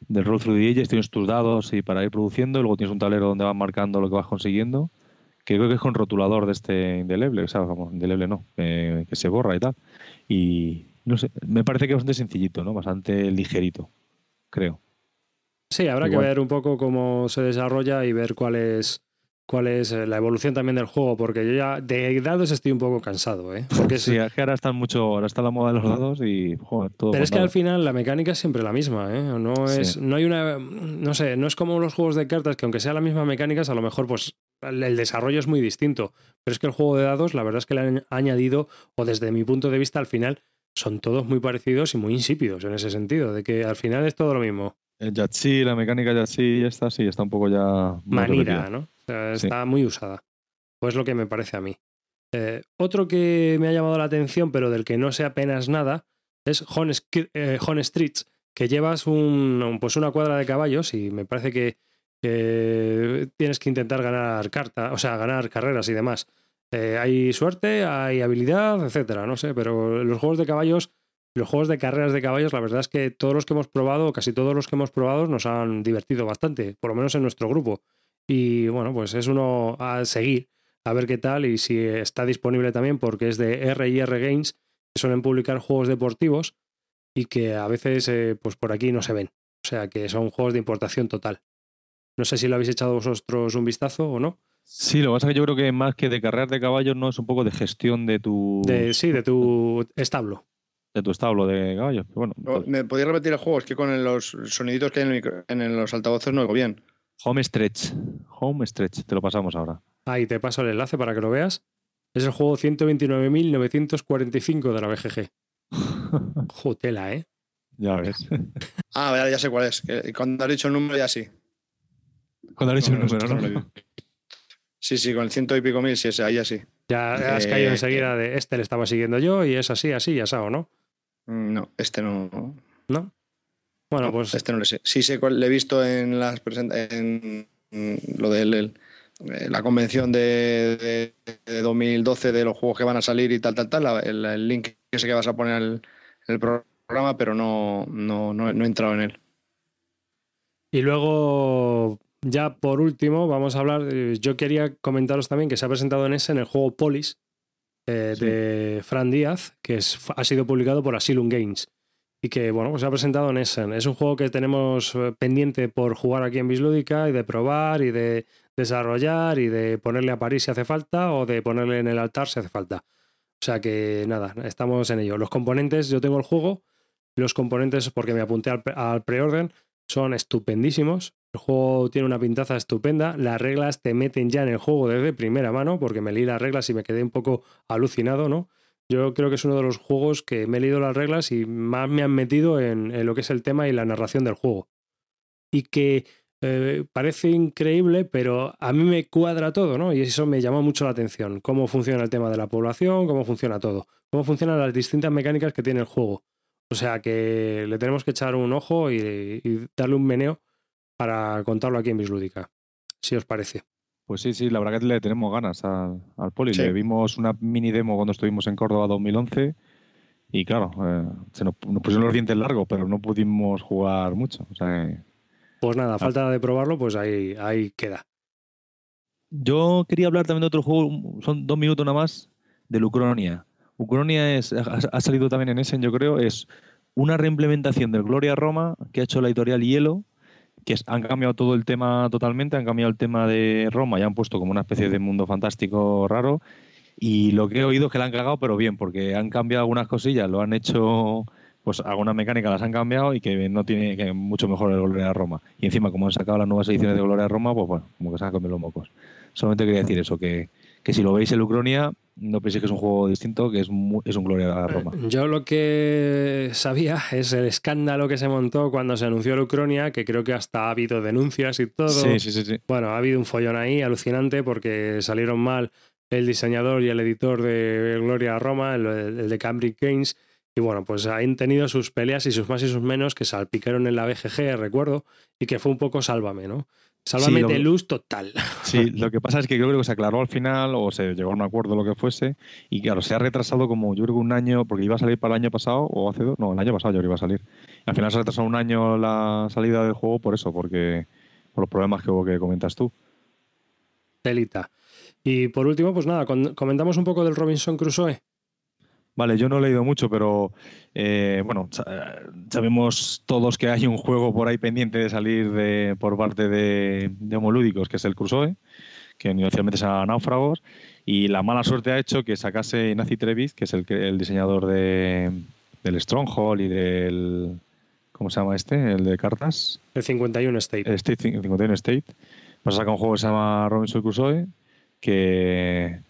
del roll through the ages, tienes tus dados y para ir produciendo, luego tienes un tablero donde vas marcando lo que vas consiguiendo, que creo que es con rotulador de este indeleble, o sea, vamos, indeleble no, que se borra y tal. Y no sé, me parece que es bastante sencillito, ¿no? Bastante ligerito, creo. Sí, habrá que ver un poco cómo se desarrolla y ver cuál es cuál es eh, la evolución también del juego, porque yo ya de dados estoy un poco cansado, ¿eh? Porque sí, es que ahora está mucho, ahora está la moda de los dados y joder, todo. Pero es que al final la mecánica es siempre la misma, ¿eh? No es, no hay una, no sé, no es como los juegos de cartas que aunque sea la misma mecánica, a lo mejor pues el desarrollo es muy distinto. Pero es que el juego de dados, la verdad es que le han añadido, o desde mi punto de vista al final, son todos muy parecidos y muy insípidos en ese sentido, de que al final es todo lo mismo. El Yatsi, la mecánica Yatsi, está sí, está un poco ya. Manira, ¿no? está muy usada. Pues lo que me parece a mí. Eh, otro que me ha llamado la atención, pero del que no sé apenas nada, es Hon, eh, Streets, que llevas un, pues una cuadra de caballos y me parece que, tienes que intentar ganar carta, o sea, ganar carreras y demás. Eh, hay suerte, hay habilidad, etcétera, no sé, pero los juegos de caballos, los juegos de carreras de caballos, la verdad es que todos los que hemos probado, casi todos los que hemos probado, nos han divertido bastante, por lo menos en nuestro grupo. Y bueno, pues es uno a seguir, a ver qué tal y si está disponible también porque es de R&R Games, que suelen publicar juegos deportivos y que a veces eh, pues por aquí no se ven. O sea que son juegos de importación total. No sé si lo habéis echado vosotros un vistazo o no. Sí, lo que pasa es que yo creo que más que de carreras de caballos no es un poco de gestión de tu... sí, de tu establo. De tu establo de caballos. Bueno, ¿Me podías repetir el juego? Es que con los soniditos que hay en, en los altavoces no oigo bien. Home Stretch. Home Stretch, te lo pasamos ahora. Ahí te paso el enlace para que lo veas. Es el juego 129.945 de la BGG. Jotela, ¿eh? Ya ves. ah, ya, sé cuál es. Cuando has dicho el número, ya sí. Cuando has dicho el número, ¿no? Sí, sí, con el ciento y pico mil, sí, ahí ya sí. Ya has caído eh, enseguida de este le estaba siguiendo yo y es así, así, ya sabes, ¿no? Mm, no, este no. ¿No? Bueno, pues. Este no lo sé. Sí sé le he visto en las en lo de eh, la convención de, 2012 de los juegos que van a salir y tal, tal, tal. el, link que sé que vas a poner en el, programa, pero no, no, no, he entrado en él. Y luego, ya por último, vamos a hablar. Eh, yo quería comentaros también que se ha presentado en ese en el juego Polis eh, de Fran Díaz, que ha sido publicado por Asylum Games y que bueno, pues se ha presentado en Essen. Es un juego que tenemos eh, pendiente por jugar aquí en Bislúdica y de probar y de desarrollar y de ponerle a París si hace falta o de ponerle en el altar si hace falta. O sea que nada, estamos en ello. Los componentes, yo tengo el juego, los componentes, porque me apunté al, al preorden, son estupendísimos. El juego tiene una pintaza estupenda. Las reglas te meten ya en el juego desde primera mano, porque me leí las reglas y me quedé un poco alucinado, ¿no? Yo creo que es uno de los juegos que me he leído las reglas y más me han metido en, lo que es el tema y la narración del juego. Y que eh, parece increíble, pero a mí me cuadra todo, ¿no? Y eso me llamó mucho la atención. Cómo funciona el tema de la población, cómo funciona todo, cómo funcionan las distintas mecánicas que tiene el juego. O sea que le tenemos que echar un ojo y, y darle un meneo para contarlo aquí en Bislúdica, si os parece. Pues sí, sí, la verdad que le tenemos ganas al, Poli. Le vimos una mini demo cuando estuvimos en Córdoba 2011 y claro, eh, se nos, pusieron los dientes largos, pero no pudimos jugar mucho. pues nada, ah. falta de probarlo, pues ahí, ahí queda. Yo quería hablar también de otro juego, son dos minutos nada más, de Ucronia. Ucronia es, ha, salido también en Essen, yo creo, es una reimplementación del Gloria Roma que ha hecho la editorial Hielo, que han cambiado todo el tema totalmente, han cambiado el tema de Roma y han puesto como una especie de mundo fantástico raro. Y lo que he oído es que la han cagado, pero bien, porque han cambiado algunas cosillas, lo han hecho, pues algunas mecánicas las han cambiado y que no tiene que mucho mejor el Gloria Roma. Y encima, como han sacado las nuevas ediciones de Gloria Roma, pues bueno, como que se han comido los mocos. Solamente quería decir eso, que, que si lo veis en Ucronia, no penséis que es un juego distinto, que es, es un Gloria a Roma. Eh, yo lo que sabía es el escándalo que se montó cuando se anunció el Ucronia, que creo que hasta ha habido denuncias y todo. Sí, sí, sí, Bueno, ha habido un follón ahí alucinante porque salieron mal el diseñador y el editor de Gloria a Roma, el, de Cambridge Games. Y bueno, pues han tenido sus peleas y sus más y sus menos que salpicaron en la BGG, recuerdo, y que fue un poco sálvame, ¿no? Sálvame de luz total. Sí, lo que pasa es que creo que se aclaró al final o se llegó a un acuerdo lo que fuese y claro, se ha retrasado como yo creo que un año, porque iba a salir para el año pasado o hace dos, no, el año pasado yo creo que iba a salir. Al final se ha retrasado un año la salida del juego por eso, porque por los problemas que hubo que comentas tú. Telita. Y por último, pues nada, comentamos un poco del Robinson Crusoe. Vale, yo no he leído mucho, pero eh, bueno, sabemos todos que hay un juego por ahí pendiente de salir de, por parte de, de Homolúdicos, que es el Crusoe, que inicialmente se llama Náufragos, y la mala suerte ha hecho que sacase Nazi Trevis, que es el, el diseñador de, del Stronghold y del... ¿Cómo se llama este? El de cartas. El 51 State. El, State, 51 State. Pues saca un juego que se llama Robinson Crusoe, que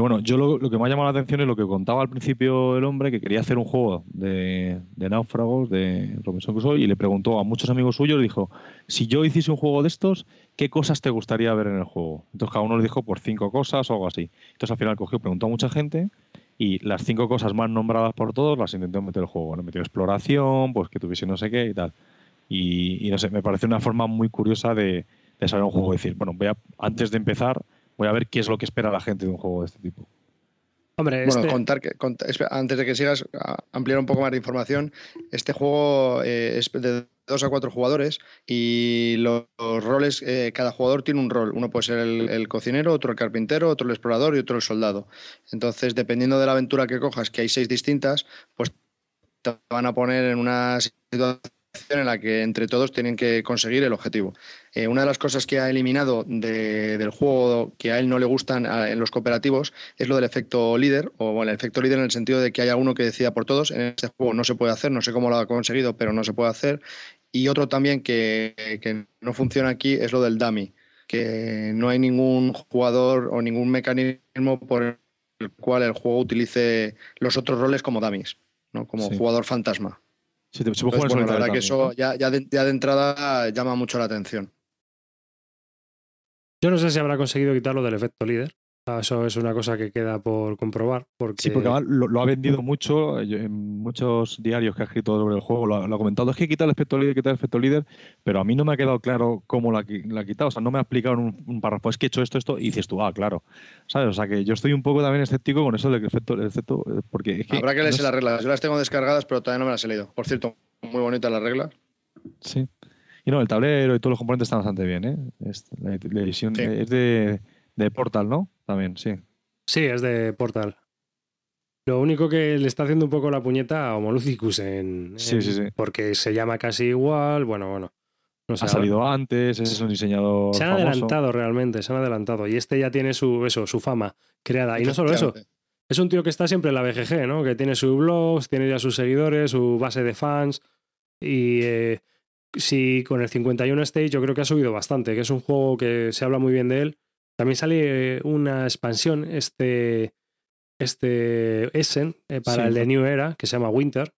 bueno, yo lo, que me ha llamado la atención es lo que contaba al principio el hombre, que quería hacer un juego de, náufragos, de Robinson Crusoe, y le preguntó a muchos amigos suyos, dijo, si yo hiciese un juego de estos, ¿qué cosas te gustaría ver en el juego? Entonces cada uno le dijo por cinco cosas o algo así. Entonces al final cogió, preguntó a mucha gente, y las cinco cosas más nombradas por todos las intentó meter el juego. ¿no? Metió exploración, pues que tuviese no sé qué y tal. Y, no sé, me parece una forma muy curiosa de, de saber un juego. Decir, bueno, voy a, antes de empezar voy a ver qué es lo que espera la gente de un juego de este tipo. Hombre, bueno, este- contar que antes de que sigas, ampliar un poco más de información. Este juego eh, es de dos a cuatro jugadores y los, roles, eh, cada jugador tiene un rol. Uno puede ser el, cocinero, otro el carpintero, otro el explorador y otro el soldado. Entonces, dependiendo de la aventura que cojas, que hay seis distintas, pues te van a poner en una situación en la que entre todos tienen que conseguir el objetivo. Eh, una de las cosas que ha eliminado del juego que a él no le gustan en los cooperativos es lo del efecto líder, o bueno, el efecto líder en el sentido de que haya uno que decida por todos. En este juego no se puede hacer, no sé cómo lo ha conseguido, pero no se puede hacer. Y otro también que, que no funciona aquí es lo del dummy, que no hay ningún jugador o ningún mecanismo por el cual el juego utilice los otros roles como dummies, ¿no? como jugador fantasma. Sí, te, la verdad que eso ya, ya, de, ya de entrada llama mucho la atención. Yo no sé si habrá conseguido quitarlo del efecto líder. Eso es una cosa que queda por comprobar. Porque... Sí, porque lo, ha vendido mucho en muchos diarios que ha escrito sobre el juego. Lo, ha comentado. Es que quita el efecto líder, quita el efecto líder, pero a mí no me ha quedado claro cómo lo ha, quitado. O sea, no me ha explicado en un, párrafo. Es que he hecho esto, esto, y dices tú, ah, claro. ¿Sabes? O sea, que yo estoy un poco también escéptico con eso del efecto. efecto porque Habrá que leerse las reglas. Yo las tengo descargadas, pero todavía no me las he leído. Por cierto, muy bonitas las reglas. Sí. Y no, el tablero y todos los componentes están bastante bien, ¿eh? la, edición es de, de Portal, ¿no? También, sí. Sí, es de Portal. Lo único que le está haciendo un poco la puñeta a Homolúcicus en, sí, sí, sí. Porque se llama casi igual. Bueno, bueno. No ha salido antes, es un diseñador. Se han adelantado realmente, se han adelantado. Y este ya tiene su, eso, su fama creada. Y no solo eso. Es un tío que está siempre en la BGG, ¿no? Que tiene su blog, tiene ya sus seguidores, su base de fans. Y eh, si con el 51 Stage yo creo que ha subido bastante, que es un juego que se habla muy bien de él también sale una expansión, este, este Essen, eh, para el de New Era, que se llama Winter.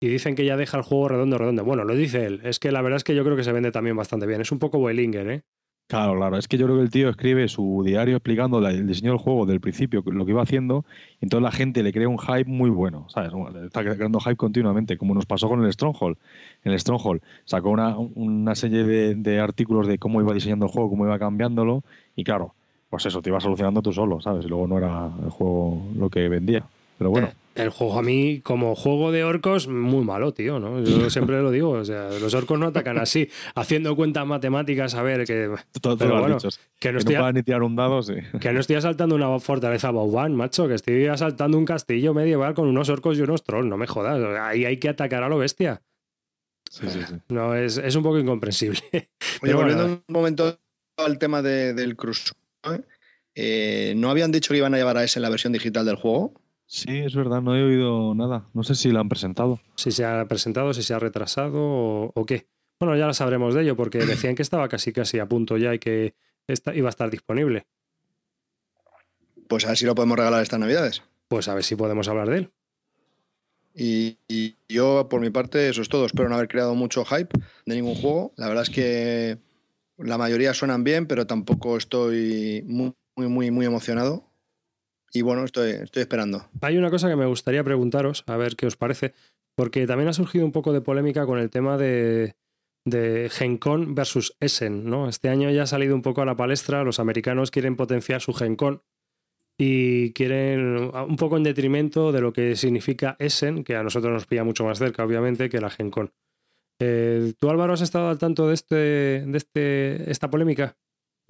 Y dicen que ya deja el juego redondo, redondo. Bueno, lo dice él. Es que la verdad es que yo creo que se vende también bastante bien. Es un poco Wellinger, ¿eh? Claro, claro. Es que yo creo que el tío escribe su diario explicando el diseño del juego del principio, lo que iba haciendo, y entonces la gente le crea un hype muy bueno, ¿sabes? Está creando hype continuamente, como nos pasó con el Stronghold. El Stronghold sacó una, una serie de, de, artículos de cómo iba diseñando el juego, cómo iba cambiándolo, y claro, pues eso, te iba solucionando tú solo, ¿sabes? Y luego no era el juego lo que vendía. Pero bueno. Eh, el juego a mí, como juego de orcos, muy malo, tío, ¿no? Yo siempre lo digo, o sea, los orcos no atacan así, haciendo cuentas matemáticas, a ver, que... Todo, Que no, estoy, ni tirar un dado, sí. Que no estoy asaltando una fortaleza Bauban, macho, que estoy asaltando un castillo medieval con unos orcos y unos trolls, no me jodas, ahí hay que atacar a lo bestia. Sí, sí, sí. No, es, es un poco incomprensible. Oye, volviendo un momento al tema del Crusoe, eh, ¿no habían dicho que iban a llevar a ese en la versión digital del juego? Sí, es verdad, no he oído nada. No sé si la han presentado. Si se ha presentado, si se ha retrasado o, qué. Bueno, ya lo sabremos de ello porque decían que estaba casi casi a punto ya y que iba a estar disponible. Pues a ver si lo podemos regalar estas navidades. Pues a ver si podemos hablar de él. Y, y, yo, por mi parte, eso es todo. Espero no haber creado mucho hype de ningún juego. La verdad es que la mayoría suenan bien, pero tampoco estoy muy, muy, muy emocionado. Y bueno, estoy, estoy esperando. Hay una cosa que me gustaría preguntaros, a ver qué os parece, porque también ha surgido un poco de polémica con el tema de, de Gencon versus Essen, ¿no? Este año ya ha salido un poco a la palestra, los americanos quieren potenciar su Gencon y quieren un poco en detrimento de lo que significa Essen, que a nosotros nos pilla mucho más cerca, obviamente, que la Gencon. Eh, ¿Tú, Álvaro, has estado al tanto de, este, de este, esta polémica?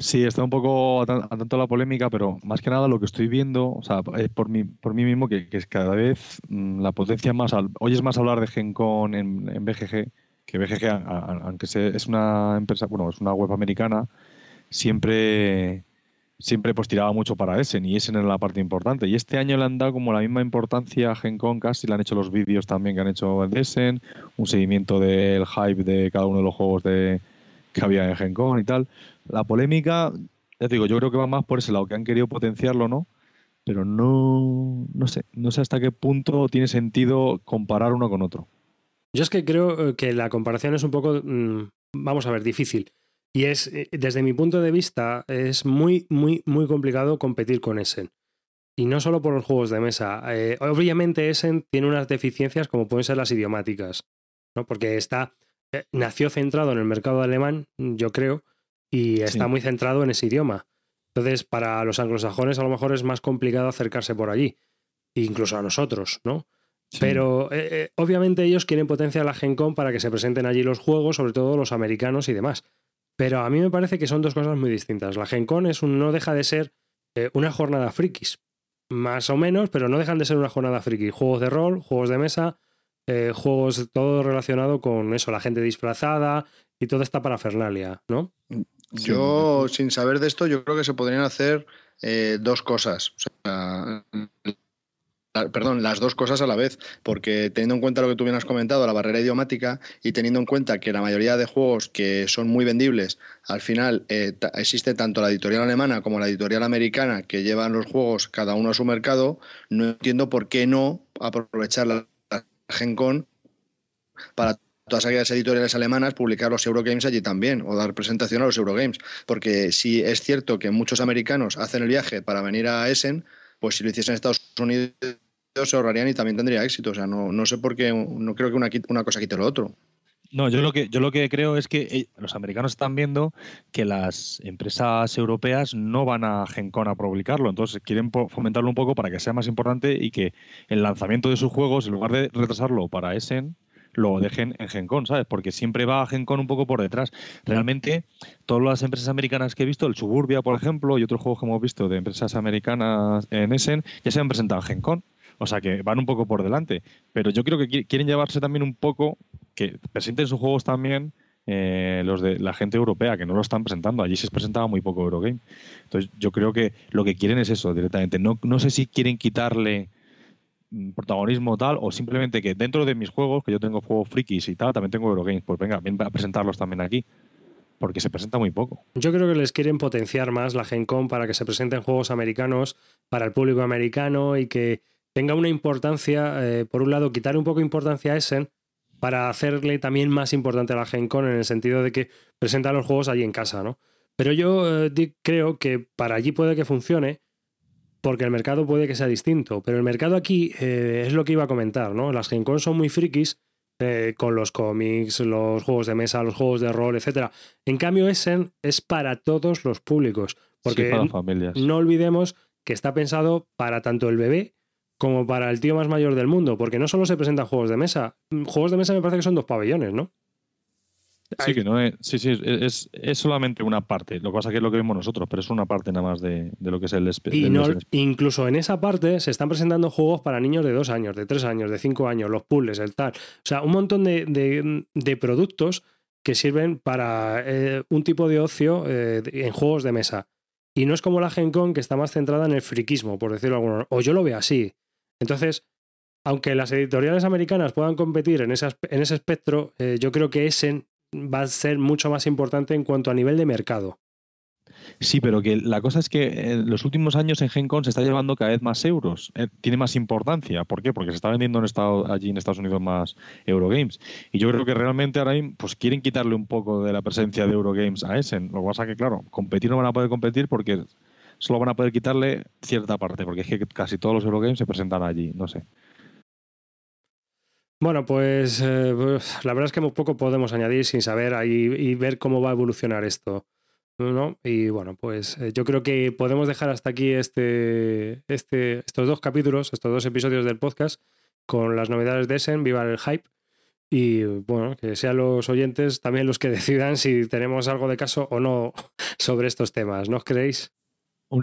Sí, está un poco a tanto la polémica, pero más que nada lo que estoy viendo, o sea, es por mí, por mí mismo que, es cada vez mm, la potencia más. oyes más hablar de Gencon en, en BGG, que BGG, aunque es una empresa, bueno, es una web americana, siempre siempre pues tiraba mucho para Essen y Essen era la parte importante. Y este año le han dado como la misma importancia a Gencon casi, le han hecho los vídeos también que han hecho en Essen, un seguimiento del hype de cada uno de los juegos de, que había en Gencon y tal. La polémica, ya te digo, yo creo que va más por ese lado, que han querido potenciarlo, ¿no? Pero no, no sé, no sé hasta qué punto tiene sentido comparar uno con otro. Yo es que creo eh, que la comparación es un poco, mm, vamos a ver, difícil. Y es, eh, desde mi punto de vista, es muy, muy, muy complicado competir con Essen. Y no solo por los juegos de mesa. Eh, obviamente Essen tiene unas deficiencias como pueden ser las idiomáticas, ¿no? Porque está, nació centrado en el mercado alemán, yo creo, y está muy centrado en ese idioma. Entonces, para los anglosajones a lo mejor es más complicado acercarse por allí, incluso a nosotros, ¿no? Pero eh, eh, obviamente ellos quieren potenciar la Gen Con para que se presenten allí los juegos, sobre todo los americanos y demás. Pero a mí me parece que son dos cosas muy distintas. La Gen Con es un, no deja de ser eh, una jornada frikis, más o menos, pero no dejan de ser una jornada friki. Juegos de rol, juegos de mesa, juegos todo relacionado con eso, la gente disfrazada y toda esta parafernalia, ¿no? Yo, sin saber de esto, yo creo que se podrían hacer eh, dos cosas. O sea, perdón, las dos cosas a la vez, porque teniendo en cuenta lo que tú bien has comentado, la barrera idiomática, y teniendo en cuenta que la mayoría de juegos que son muy vendibles, al final eh, existe tanto la editorial alemana como la editorial americana que llevan los juegos cada uno a su mercado, no entiendo por qué no aprovechar la Gen Con para todas aquellas editoriales alemanas publicar los Eurogames allí también o dar presentación a los Eurogames. Porque si es cierto que muchos americanos hacen el viaje para venir a Essen, pues si lo hiciesen en Estados Unidos se ahorrarían y también tendría éxito. O sea, no, no sé por qué, no creo que una, una cosa quite lo otro. No, yo lo que yo lo que creo es que eh, los americanos están viendo que las empresas europeas no van a Gencon a publicarlo, entonces quieren fomentarlo un poco para que sea más importante y que el lanzamiento de sus juegos, en lugar de retrasarlo para Essen, lo dejen en GenCon, ¿sabes? Porque siempre va a GenCon un poco por detrás. Realmente, todas las empresas americanas que he visto, el Suburbia, por ejemplo, y otros juegos que hemos visto de empresas americanas en Essen, ya se han presentado en GenCon. O sea que van un poco por delante. Pero yo creo que quieren llevarse también un poco, que presenten sus juegos también eh, los de la gente europea, que no lo están presentando. Allí se presentaba muy poco Eurogame. Entonces yo creo que lo que quieren es eso directamente. No, no sé si quieren quitarle Mm, protagonismo tal, o simplemente que dentro de mis juegos, que yo tengo juegos frikis y tal, también tengo Eurogames, pues venga, ven a presentarlos también aquí. Porque se presenta muy poco. Yo creo que les quieren potenciar más la Gen Con para que se presenten juegos americanos para el público americano y que tenga una importancia, eh, por un lado, quitar un poco importancia a Essen para hacerle también más importante a la Gen Con en el sentido de que presentan los juegos allí en casa, ¿no? Pero yo eh, creo que para allí puede que funcione, porque el mercado puede que sea distinto, pero el mercado aquí eh, es lo que iba a comentar, ¿no? Las Gen Con son muy frikis eh, con los cómics, los juegos de mesa, los juegos de rol, etc. En cambio, Essen es para todos los públicos, porque para familias. no olvidemos que está pensado para tanto el bebé como para el tío más mayor del mundo, porque no solo se presentan juegos de mesa, juegos de mesa me parece que son dos pabellones, ¿no? Sí, que no es, sí, sí, es, solamente una parte. Lo que pasa es que es lo que vemos nosotros, pero es una parte nada más de, lo que es el Y incluso en esa parte se están presentando juegos para niños de dos años, de tres años, de cinco años, los puzzles, el tal. O sea, un montón de, productos que sirven para eh, un tipo de ocio eh, en juegos de mesa. Y no es como la Gen Con que está más centrada en el friquismo, por decirlo alguno. O yo lo veo así. Entonces, aunque las editoriales americanas puedan competir en, en ese espectro, eh, yo creo que Essen va a ser mucho más importante en cuanto a nivel de mercado. Sí, pero que la cosa es que en los últimos años en GenCon se está llevando cada vez más euros. Eh, tiene más importancia. ¿Por qué? Porque se está vendiendo allí en Estados Unidos más Eurogames. Y yo creo que realmente ahora pues quieren quitarle un poco de la presencia de Eurogames a Essen. Lo que pasa es que, claro, competir no van a poder competir porque solo van a poder quitarle cierta parte, porque es que casi todos los Eurogames se presentan allí. No sé. Bueno, pues, eh, la verdad es que muy poco podemos añadir sin saber ahí y ver cómo va a evolucionar esto. ¿no? Y bueno, pues eh, yo creo que podemos dejar hasta aquí este, este, estos dos capítulos, estos dos episodios del podcast con las novedades de Essen, viva el hype. Y bueno, que sean los oyentes también los que decidan si tenemos algo de caso o no sobre estos temas, ¿no creéis?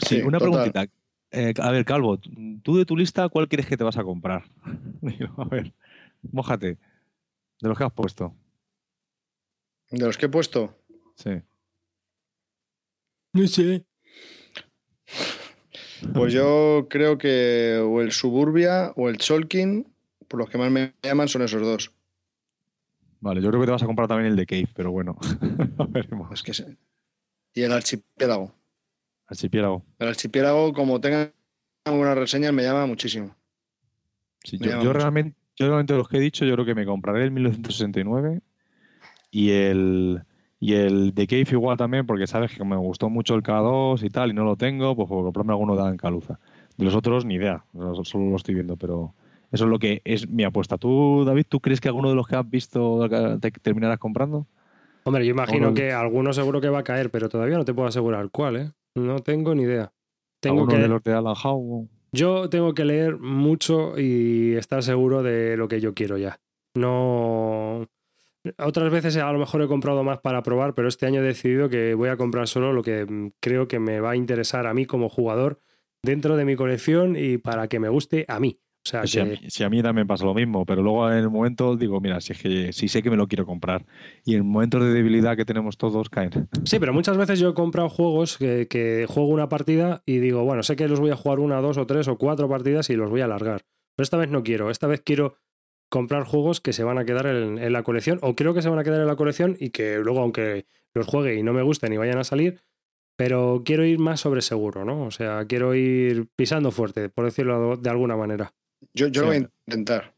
Sí, una preguntita. Eh, a ver, Calvo, tú de tu lista, ¿cuál crees que te vas a comprar? a ver. Mójate. De los que has puesto. ¿De los que he puesto? Sí. No sé. Pues yo creo que o el Suburbia o el Cholkin, por los que más me llaman, son esos dos. Vale, yo creo que te vas a comprar también el de Cave, pero bueno. Es que sí. Y el Archipiélago. Archipiélago. El Archipiélago, como tenga alguna reseña, me llama muchísimo. Sí, yo, realmente, yo realmente los que he dicho, yo creo que me compraré el 1969 y el y el de Cave igual también, porque sabes que me gustó mucho el K2 y tal, y no lo tengo, pues por comprarme alguno de Ancaluza. De los otros, ni idea, solo lo estoy viendo, pero eso es lo que es mi apuesta. ¿Tú, David, tú crees que alguno de los que has visto te terminarás comprando? Hombre, yo imagino que alguno seguro que va a caer, pero todavía no te puedo asegurar cuál, ¿eh? No tengo ni idea. Tengo que... de los de Alan Howe? Yo tengo que leer mucho y estar seguro de lo que yo quiero ya. No. Otras veces a lo mejor he comprado más para probar, pero este año he decidido que voy a comprar solo lo que mm, creo que me va a interesar a mí como jugador dentro de mi colección y para que me guste a mí. O sea, si, a mí, si, a mí, también pasa lo mismo, pero luego en el momento digo, mira, si es que si sé que me lo quiero comprar y en momentos de debilidad que tenemos todos caen. Sí, pero muchas veces yo he comprado juegos que, juego una partida y digo, bueno, sé que los voy a jugar una, dos o tres o cuatro partidas y los voy a alargar. Pero esta vez no quiero, esta vez quiero comprar juegos que se van a quedar en, en la colección o creo que se van a quedar en la colección y que luego aunque los juegue y no me gusten y vayan a salir, pero quiero ir más sobre seguro, ¿no? O sea, quiero ir pisando fuerte, por decirlo de alguna manera. Yo, yo lo voy a intentar.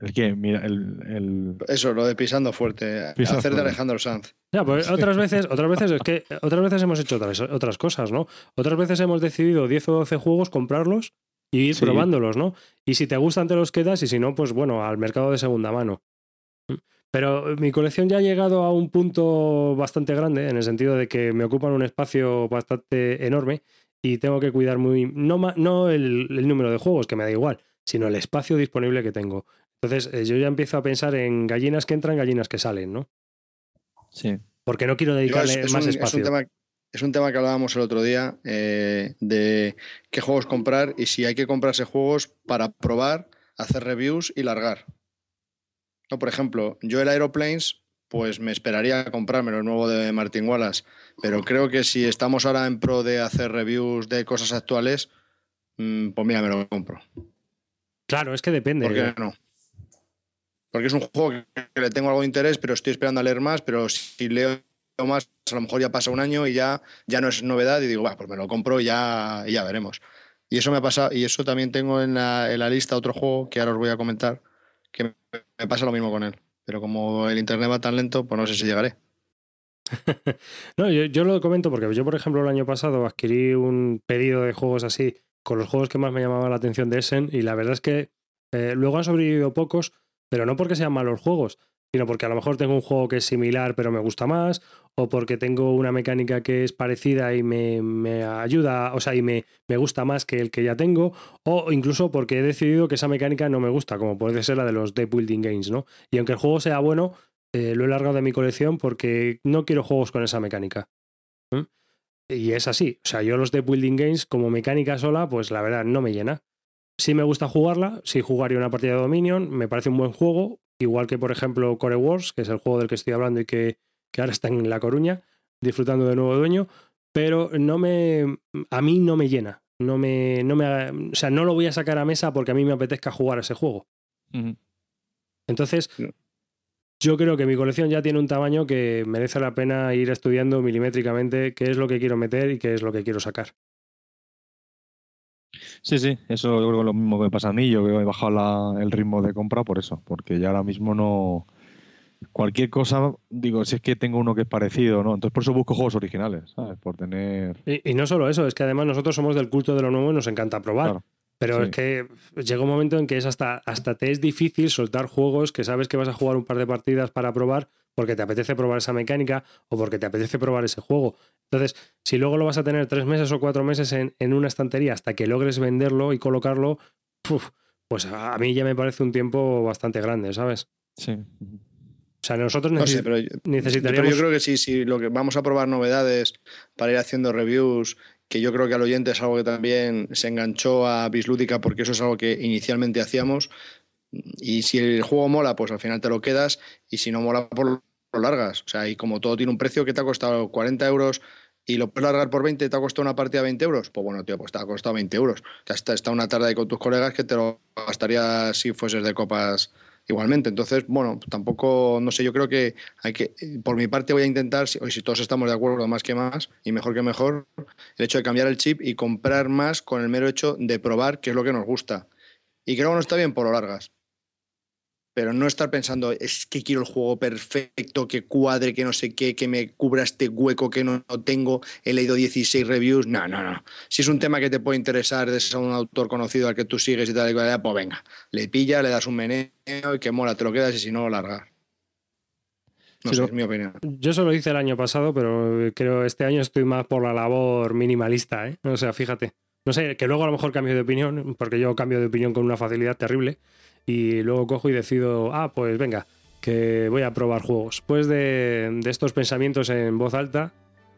¿El qué? Mira, el, Eso, lo de pisando fuerte. hacer de Alejandro Sanz. Ya, pues otras veces, otras veces es que otras veces hemos hecho otras, otras cosas, ¿no? Otras veces hemos decidido 10 o 12 juegos, comprarlos y ir probándolos, ¿no? Y si te gustan te los quedas y si no, pues bueno, al mercado de segunda mano. Pero mi colección ya ha llegado a un punto bastante grande, en el sentido de que me ocupan un espacio bastante enorme y tengo que cuidar muy, no, no el, número de juegos, que me da igual, sino el espacio disponible que tengo. Entonces eh, yo ya empiezo a pensar en gallinas que entran, gallinas que salen, ¿no? Sí. Porque no quiero dedicarle más espacio. Es un, tema, que hablábamos el otro día eh, de qué juegos comprar y si hay que comprarse juegos para probar, hacer reviews y largar. No, por ejemplo, yo el Aeroplanes pues me esperaría a comprarme lo nuevo de Martin Wallace. Pero creo que si estamos ahora en pro de hacer reviews de cosas actuales, mm, pues mira, me lo compro. Claro, es que depende. ¿Por qué ¿eh? no? Porque es un juego que le tengo algo de interés, pero estoy esperando a leer más, pero si leo más, a lo mejor ya pasa un año y ya, ya no es novedad y digo, va, pues me lo compro y ya, ya veremos. Y eso me ha pasado, y eso también tengo en la, en la lista otro juego que ahora os voy a comentar, que me pasa lo mismo con él pero como el internet va tan lento, pues no sé si llegaré. no, yo, lo comento porque yo, por ejemplo, el año pasado adquirí un pedido de juegos así con los juegos que más me llamaban la atención de Essen y la verdad es que eh, luego han sobrevivido pocos, pero no porque sean malos juegos, sino porque a lo mejor tengo un juego que es similar pero me gusta más, o porque tengo una mecánica que es parecida y me, ayuda, o sea, y me, me, gusta más que el que ya tengo, o incluso porque he decidido que esa mecánica no me gusta, como puede ser la de los deck building games, ¿no? Y aunque el juego sea bueno, eh, lo he largado de mi colección porque no quiero juegos con esa mecánica. Y es así. O sea, yo los de Building Games como mecánica sola, pues la verdad no me llena. Sí me gusta jugarla, sí jugaría una partida de Dominion, me parece un buen juego, igual que por ejemplo Core Wars, que es el juego del que estoy hablando y que, ahora está en La Coruña, disfrutando de nuevo dueño, pero no me, a mí no me llena. No me, no me, o sea, no lo voy a sacar a mesa porque a mí me apetezca jugar ese juego. Entonces, yo creo que mi colección ya tiene un tamaño que merece la pena ir estudiando milimétricamente qué es lo que quiero meter y qué es lo que quiero sacar. Sí, sí, eso yo creo que lo mismo que me pasa a mí. Yo he bajado el ritmo de compra por eso, porque ya ahora mismo no. Cualquier cosa, digo, si es que tengo uno que es parecido, ¿no? Entonces por eso busco juegos originales, ¿sabes? Por tener. Y, no solo eso, es que además nosotros somos del culto de lo nuevo y nos encanta probar. Pero es que llega un momento en que es hasta, hasta te es difícil soltar juegos que sabes que vas a jugar un par de partidas para probar porque te apetece probar esa mecánica o porque te apetece probar ese juego. Entonces, si luego lo vas a tener tres meses o cuatro meses en, una estantería hasta que logres venderlo y colocarlo, pues a mí ya me parece un tiempo bastante grande, ¿sabes? Sí. O sea, nosotros necesitaríamos. Pero yo creo que sí, sí, lo que vamos a probar novedades para ir haciendo reviews que yo creo que al oyente es algo que también se enganchó a Bislúdica porque eso es algo que inicialmente hacíamos. Y si el juego mola, pues al final te lo quedas y si no mola, por lo largas. O sea, y como todo tiene un precio que te ha costado 40 euros y lo puedes largar por 20 te ha costado una partida de 20 euros, pues bueno, tío, pues te ha costado 20 euros. Hasta está una tarde con tus colegas que te lo gastarías si fueses de copas igualmente. Entonces, bueno, tampoco, no sé, yo creo que hay que, por mi parte voy a intentar, hoy si todos estamos de acuerdo, más que más, y mejor que mejor, el hecho de cambiar el chip y comprar más con el mero hecho de probar qué es lo que nos gusta. Y creo que no está bien por lo largas pero no estar pensando, es que quiero el juego perfecto, que cuadre, que no sé qué, que me cubra este hueco que no, tengo, he leído 16 reviews, no, no, no. Si es un tema que te puede interesar, de ser un autor conocido al que tú sigues y tal, pues venga, le pilla, le das un meneo y que mola, te lo quedas y si no, largas. No sé, es mi opinión. Yo solo hice el año pasado, pero creo este año estoy más por la labor minimalista, ¿eh? O sea, fíjate. No sé, que luego a lo mejor cambio de opinión, porque yo cambio de opinión con una facilidad terrible y luego cojo y decido, ah, pues venga, que voy a probar juegos. Después de, estos pensamientos en voz alta,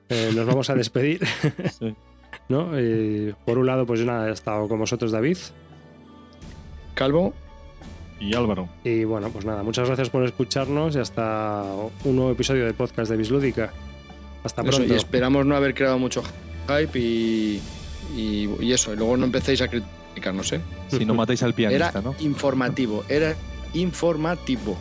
eh, nos vamos a despedir. ¿No? por un lado, pues nada, he estado con vosotros David. Calvo. Y Álvaro. Y bueno, pues nada, muchas gracias por escucharnos y hasta un nuevo episodio de podcast de Bislúdica. Hasta pronto. y esperamos no haber creado mucho hype y, y eso, y luego no empecéis a criticar no sé. Si no matáis al pianista, era Informativo, era informativo.